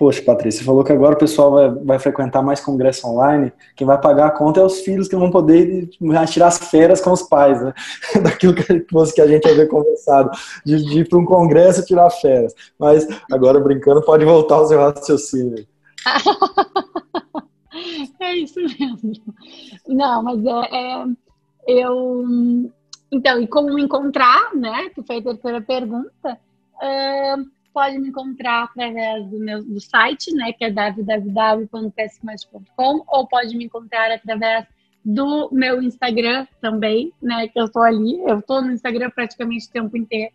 Poxa, Patrícia, você falou que agora o pessoal vai, vai frequentar mais congresso online. Quem vai pagar a conta é os filhos que vão poder tirar as férias com os pais, né? Daquilo que, que a gente havia conversado, de, de ir para um congresso e tirar férias. Mas agora, brincando, pode voltar ao seu raciocínio. é isso mesmo. Não, mas é, é, eu. Então, e como encontrar, né? Que foi a terceira pergunta. Uh, pode me encontrar através do meu do site, né, que é www.psmate.com, ou pode me encontrar através do meu Instagram também, né, que eu tô ali, eu tô no Instagram praticamente o tempo inteiro.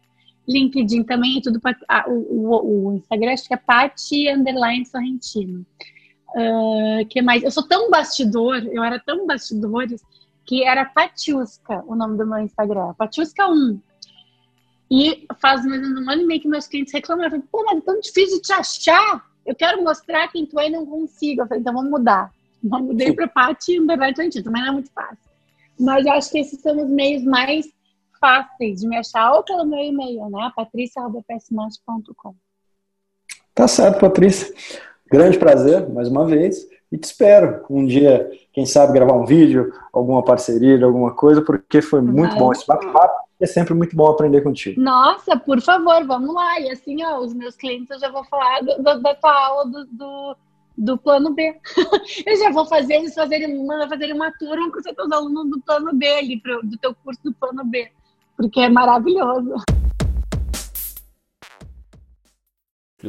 LinkedIn também, é tudo ah, o, o, o, Instagram acho que é Pati Underline Sorrentino. Uh, que mais? Eu sou tão bastidor, eu era tão bastidores que era Patiusca o nome do meu Instagram. Patiusca 1. E faz mais um ano e meio que meus clientes falei, pô, mas é tão difícil de te achar. Eu quero mostrar quem tu é e não consigo. Eu falei, então vamos mudar. Eu mudei para Paty Underline Sorrentino. Também não é muito fácil. Mas eu acho que esses são os meios mais fáceis de me achar, ou pelo meu e-mail, né? patricia.psmante.com. Tá certo, Patrícia. Grande prazer, mais uma vez. E te espero um dia, quem sabe, gravar um vídeo, alguma parceria, alguma coisa, porque foi muito bom esse bate-papo. É sempre muito bom aprender contigo. Nossa, por favor, vamos lá. E assim, ó, os meus clientes eu já vou falar do, do, da tua aula do, do, do plano B. eu já vou fazer eles fazerem, mandar fazerem uma turma com os seus alunos do plano B ali, pro, do teu curso do plano B porque é maravilhoso.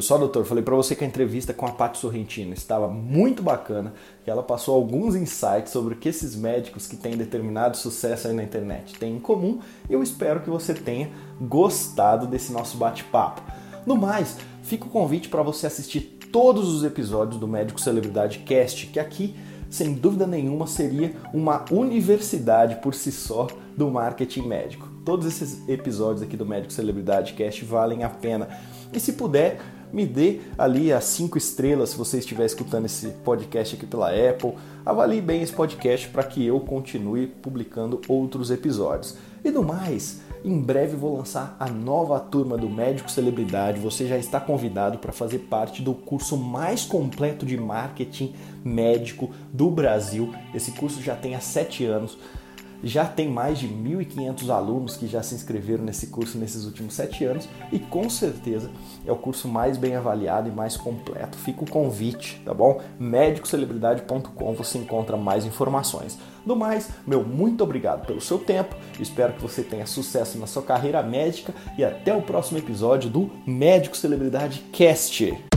Só, doutor? Falei para você que a entrevista com a Paty Sorrentino estava muito bacana, que ela passou alguns insights sobre o que esses médicos que têm determinado sucesso aí na internet têm em comum e eu espero que você tenha gostado desse nosso bate-papo. No mais, fica o convite para você assistir todos os episódios do Médico Celebridade Cast, que aqui, sem dúvida nenhuma, seria uma universidade por si só do marketing médico. Todos esses episódios aqui do Médico Celebridade Cast valem a pena. E se puder, me dê ali as cinco estrelas se você estiver escutando esse podcast aqui pela Apple. Avalie bem esse podcast para que eu continue publicando outros episódios. E do mais, em breve vou lançar a nova turma do Médico Celebridade. Você já está convidado para fazer parte do curso mais completo de marketing médico do Brasil. Esse curso já tem há sete anos. Já tem mais de 1.500 alunos que já se inscreveram nesse curso nesses últimos sete anos e com certeza é o curso mais bem avaliado e mais completo. Fica o convite, tá bom? médicocelebridade.com você encontra mais informações. Do mais, meu muito obrigado pelo seu tempo, espero que você tenha sucesso na sua carreira médica e até o próximo episódio do Médico Celebridade Cast.